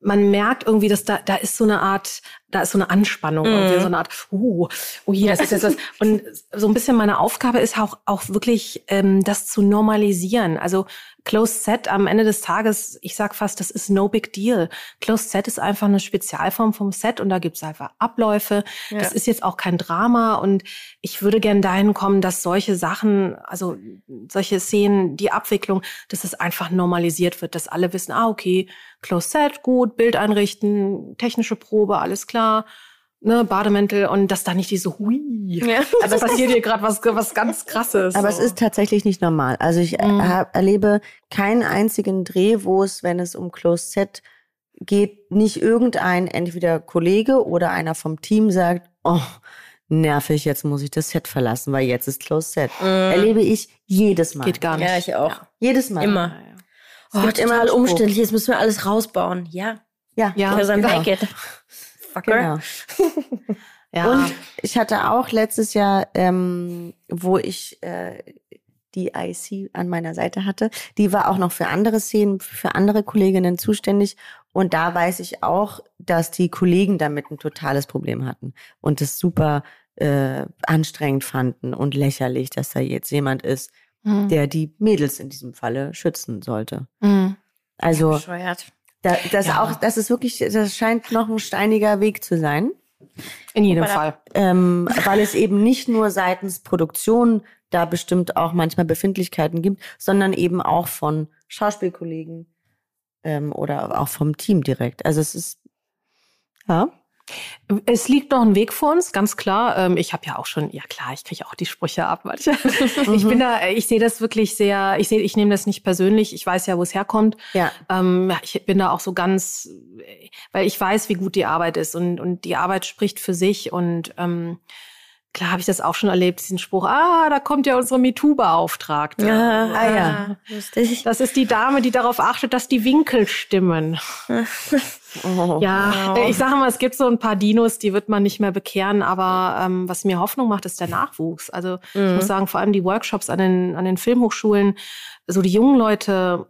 man merkt irgendwie, dass da, da ist so eine Art, da ist so eine Anspannung, irgendwie so eine Art, uh, oh je, das ist jetzt das. <laughs> Und so ein bisschen meine Aufgabe ist auch, auch wirklich, ähm, das zu normalisieren. Also Closed Set am Ende des Tages, ich sag fast, das ist no big deal. Closed Set ist einfach eine Spezialform vom Set und da gibt's einfach Abläufe. Das Ja. ist jetzt auch kein Drama und ich würde gern dahin kommen, dass solche Sachen, also solche Szenen, die Abwicklung, dass es einfach normalisiert wird, dass alle wissen, ah, okay, Closed Set, gut, Bild einrichten, technische Probe, alles klar, ne, Bademäntel und dass da nicht diese Hui. Ja. Also passiert hier gerade was, was ganz krasses. Aber so. es ist tatsächlich nicht normal. Also ich Mhm. äh, hab, erlebe keinen einzigen Dreh, wo es, wenn es um Closed Set geht, nicht irgendein, entweder Kollege oder einer vom Team sagt, oh, nervig, jetzt muss ich das Set verlassen, weil jetzt ist Closed Set. Erlebe ich jedes Mal. geht gar nicht. Ja, ich auch. Jedes Mal. Immer. Ja, ja. Es Oh, gibt immer umständlich. Jetzt müssen wir alles rausbauen. Ja. Ja, Ja, Because I'm genau. Naked. Fucker. genau. <laughs> Ja. Und ich hatte auch letztes Jahr, ähm, wo ich äh, die IC an meiner Seite hatte, die war auch noch für andere Szenen, für andere Kolleginnen zuständig. Und da weiß ich auch, dass die Kollegen damit ein totales Problem hatten und es super äh, anstrengend fanden und lächerlich, dass da jetzt jemand ist, Mhm. der die Mädels in diesem Falle schützen sollte. Mhm. Also Bescheuert. Da, das Ja. auch, das ist wirklich, das scheint noch ein steiniger Weg zu sein. In jedem da- Fall. ähm, weil es eben nicht nur seitens Produktion da bestimmt auch manchmal Befindlichkeiten gibt, sondern eben auch von Schauspielkollegen ähm, oder auch vom Team direkt. Also es ist ja. Es liegt noch ein Weg vor uns, ganz klar. Ähm, Ich habe ja auch schon, ja klar, ich kriege auch die Sprüche ab. manche. <laughs> Ich bin da, ich sehe das wirklich sehr, ich sehe, ich nehme das nicht persönlich. Ich weiß ja, wo es herkommt. Ja. Ähm, ja, ich bin da auch so ganz, weil ich weiß, wie gut die Arbeit ist und, und die Arbeit spricht für sich und ähm, klar habe ich das auch schon erlebt, diesen Spruch, ah, da kommt ja unsere MeToo-Beauftragte. Ah, ja. Lustig. Das ist die Dame, die darauf achtet, dass die Winkel stimmen. <laughs> Oh. Ja, Wow. ich sage mal, es gibt so ein paar Dinos, die wird man nicht mehr bekehren, aber ähm, was mir Hoffnung macht, ist der Nachwuchs. Also ich Mhm. muss sagen, vor allem die Workshops an den, an den Filmhochschulen, so die jungen Leute,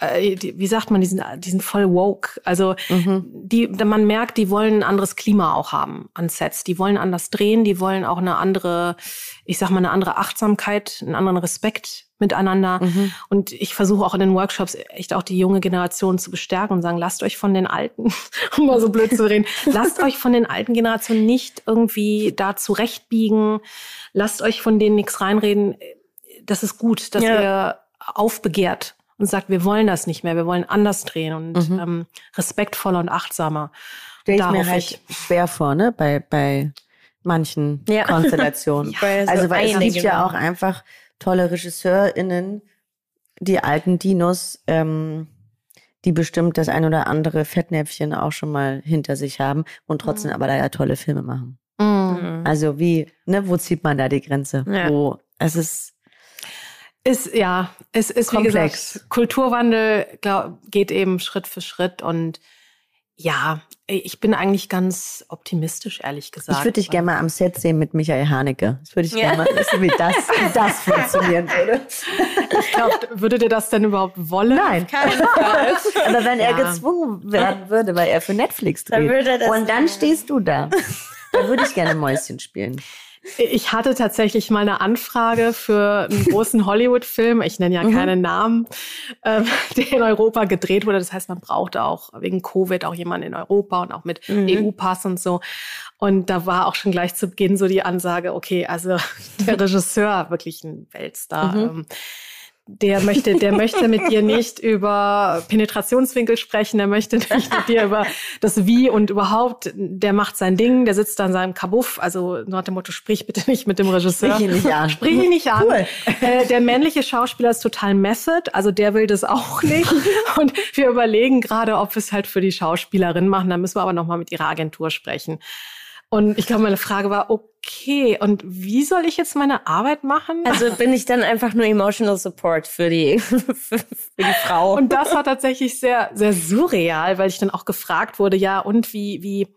wie sagt man, die sind, die sind voll woke. Also Mhm. die, man merkt, die wollen ein anderes Klima auch haben an Sets. Die wollen anders drehen, die wollen auch eine andere, ich sag mal, eine andere Achtsamkeit, einen anderen Respekt miteinander. Mhm. Und ich versuche auch in den Workshops echt auch die junge Generation zu bestärken und sagen, lasst euch von den alten, <laughs> um mal so blöd zu reden, lasst euch von den alten Generationen nicht irgendwie da zurechtbiegen, lasst euch von denen nichts reinreden. Das ist gut, dass Ja. ihr aufbegehrt und sagt, wir wollen das nicht mehr, wir wollen anders drehen und Mhm. ähm, respektvoller und achtsamer. Stelle ich mir halt schwer vor, ne? Bei, bei manchen Ja. <laughs> Konstellationen. So also weil es gibt ja auch einfach tolle RegisseurInnen, die alten Dinos, ähm, die bestimmt das ein oder andere Fettnäpfchen auch schon mal hinter sich haben und trotzdem Mhm. aber da ja tolle Filme machen. Mhm. Also wie, ne, wo zieht man da die Grenze? Ja. Wo, es ist, Ist, ja, es ist, wie Komplex. gesagt, Kulturwandel glaub, geht eben Schritt für Schritt und Ja, ich bin eigentlich ganz optimistisch, ehrlich gesagt. Ich würde dich gerne mal am Set sehen mit Michael Haneke. Das würde ich gerne mal wissen, wie das, <laughs> wie das funktionieren würde. Ich glaube, würde dir das denn überhaupt wollen? Nein. <laughs> Aber wenn er gezwungen werden würde, weil er für Netflix dreht. Dann würde er das und dann stehst du da. Dann würde ich gerne Mäuschen spielen. Ich hatte tatsächlich mal eine Anfrage für einen großen Hollywood-Film, ich nenne ja keine Namen, ähm, der in Europa gedreht wurde. Das heißt, man brauchte auch wegen Covid auch jemanden in Europa und auch mit EU-Pass und so. Und da war auch schon gleich zu Beginn so die Ansage, okay, also <laughs> der Regisseur, wirklich ein Weltstar, ähm, der möchte, der möchte mit dir nicht über Penetrationswinkel sprechen, der möchte nicht mit dir über das Wie und überhaupt, der macht sein Ding, der sitzt da in seinem Kabuff, also nach dem Motto, sprich bitte nicht mit dem Regisseur. Sprich ihn nicht an. Sprich ihn nicht an. Cool. Äh, der männliche Schauspieler ist total method, also der will das auch nicht. Und wir überlegen gerade, ob wir es halt für die Schauspielerin machen, da müssen wir aber nochmal mit ihrer Agentur sprechen. Und ich glaube, meine Frage war, okay, und wie soll ich jetzt meine Arbeit machen? Also <laughs> bin ich dann einfach nur emotional support für die, <laughs> für, die Frau. Und das war tatsächlich sehr, sehr surreal, weil ich dann auch gefragt wurde, ja, und wie, wie,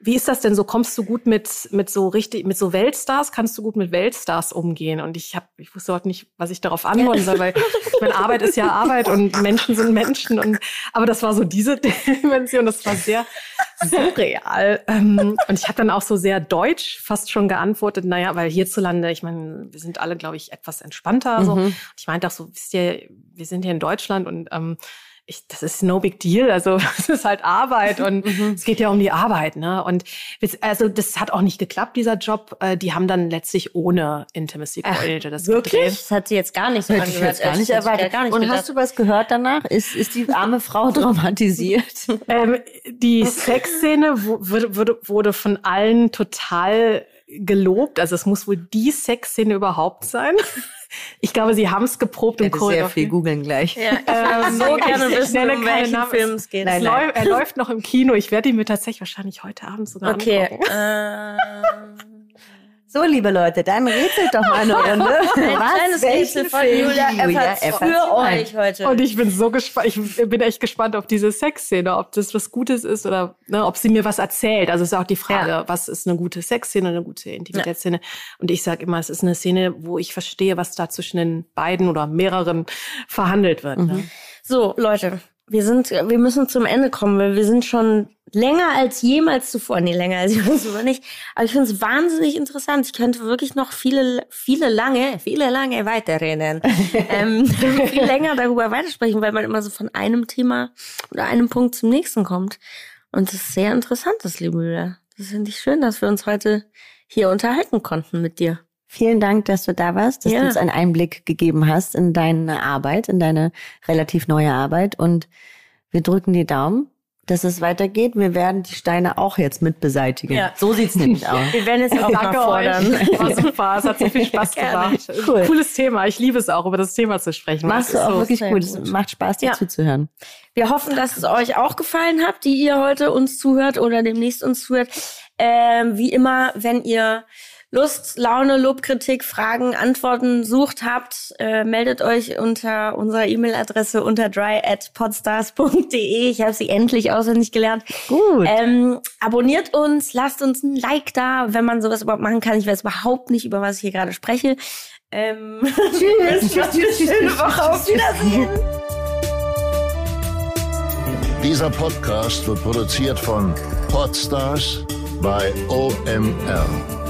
wie ist das denn so? Kommst du gut mit, mit so richtig, mit so Weltstars? Kannst du gut mit Weltstars umgehen? Und ich habe, ich wusste heute nicht, was ich darauf antworten soll, weil meine Arbeit ist ja Arbeit und Menschen sind Menschen. Und, aber das war so diese <laughs> Dimension, das war sehr surreal. Ähm, und ich habe dann auch so sehr deutsch fast schon geantwortet, naja, weil hierzulande, ich meine, wir sind alle, glaube ich, etwas entspannter. So. Und ich meinte auch so, wisst ihr, wir sind hier in Deutschland und ähm, ich, das ist no big deal. Also <laughs> es ist halt Arbeit und es geht ja um die Arbeit, ne? Und also das hat auch nicht geklappt, dieser Job. Äh, Die haben dann letztlich ohne Intimacy Coordinator das Wirklich? gedreht. Das hat sie jetzt gar nicht so Hätte ich angehört. jetzt gar nicht ich erwartet. Gar nicht Und gedacht. hast du was gehört danach? Ist, ist die arme Frau <laughs> traumatisiert? Ähm, die Sexszene wu- wurde, wurde, wurde von allen total gelobt. Also es muss wohl die Sexszene überhaupt sein. Ich glaube, sie haben es geprobt im Ich Korridor. sehr viel googeln gleich. ja, ich würde so ich- <laughs> gerne ich wissen, nenne um keine welchen Namen. Film es geht. Es läu- er läuft noch im Kino. Ich werde ihn mir tatsächlich wahrscheinlich heute Abend sogar Okay. angucken. Äh, So, liebe Leute, dann rätselt doch mal eine Runde. <laughs> ein kleines Rätsel von Julia Efferts für euch heute. Und ich bin so gespannt, ich bin echt gespannt auf diese Sexszene, ob das was Gutes ist oder ne, ob sie mir was erzählt. Also es ist auch die Frage, Ja. was ist eine gute Sexszene, eine gute Intimitätsszene. Und ich sage immer, es ist eine Szene, wo ich verstehe, was da zwischen den beiden oder mehreren verhandelt wird. Ne? So, Leute, wir sind, wir müssen zum Ende kommen, weil wir sind schon länger als jemals zuvor. Nee, länger als <laughs> jemals zuvor nicht. Aber ich finde es wahnsinnig interessant. Ich könnte wirklich noch viele, viele lange, viele lange weiterreden. <laughs> ähm, <laughs> viel länger darüber weitersprechen, weil man immer so von einem Thema oder einem Punkt zum nächsten kommt. Und das ist sehr interessant, das liebe Julia. Das finde ich schön, dass wir uns heute hier unterhalten konnten mit dir. Vielen Dank, dass du da warst, dass Ja. du uns einen Einblick gegeben hast in deine Arbeit, in deine relativ neue Arbeit. Und wir drücken die Daumen, dass es weitergeht. Wir werden die Steine auch jetzt mit beseitigen. Ja. So sieht's nämlich aus. Wir werden jetzt auch mal fordern. euch. War super. Es hat so viel Spaß <laughs> gemacht. Cool. Cooles Thema. Ich liebe es auch, über das Thema zu sprechen. Machst du auch so- wirklich gut. Es macht Spaß, dir Ja. zuzuhören. Wir hoffen, dass es euch auch gefallen hat, die ihr heute uns zuhört oder demnächst uns zuhört. Ähm, wie immer, wenn ihr Lust, Laune, Lobkritik, Fragen, Antworten sucht habt, äh, meldet euch unter unserer E-Mail-Adresse unter dry at podstars.de. Ich habe sie endlich auswendig gelernt. Gut. Ähm, abonniert uns, lasst uns ein Like da, wenn man sowas überhaupt machen kann. Ich weiß überhaupt nicht, über was ich hier gerade spreche. Ähm, <laughs> tschüss, <laughs> tschüss, tschüss, schöne Woche, auf Wiedersehen. Dieser Podcast wird produziert von Podstars bei OMR.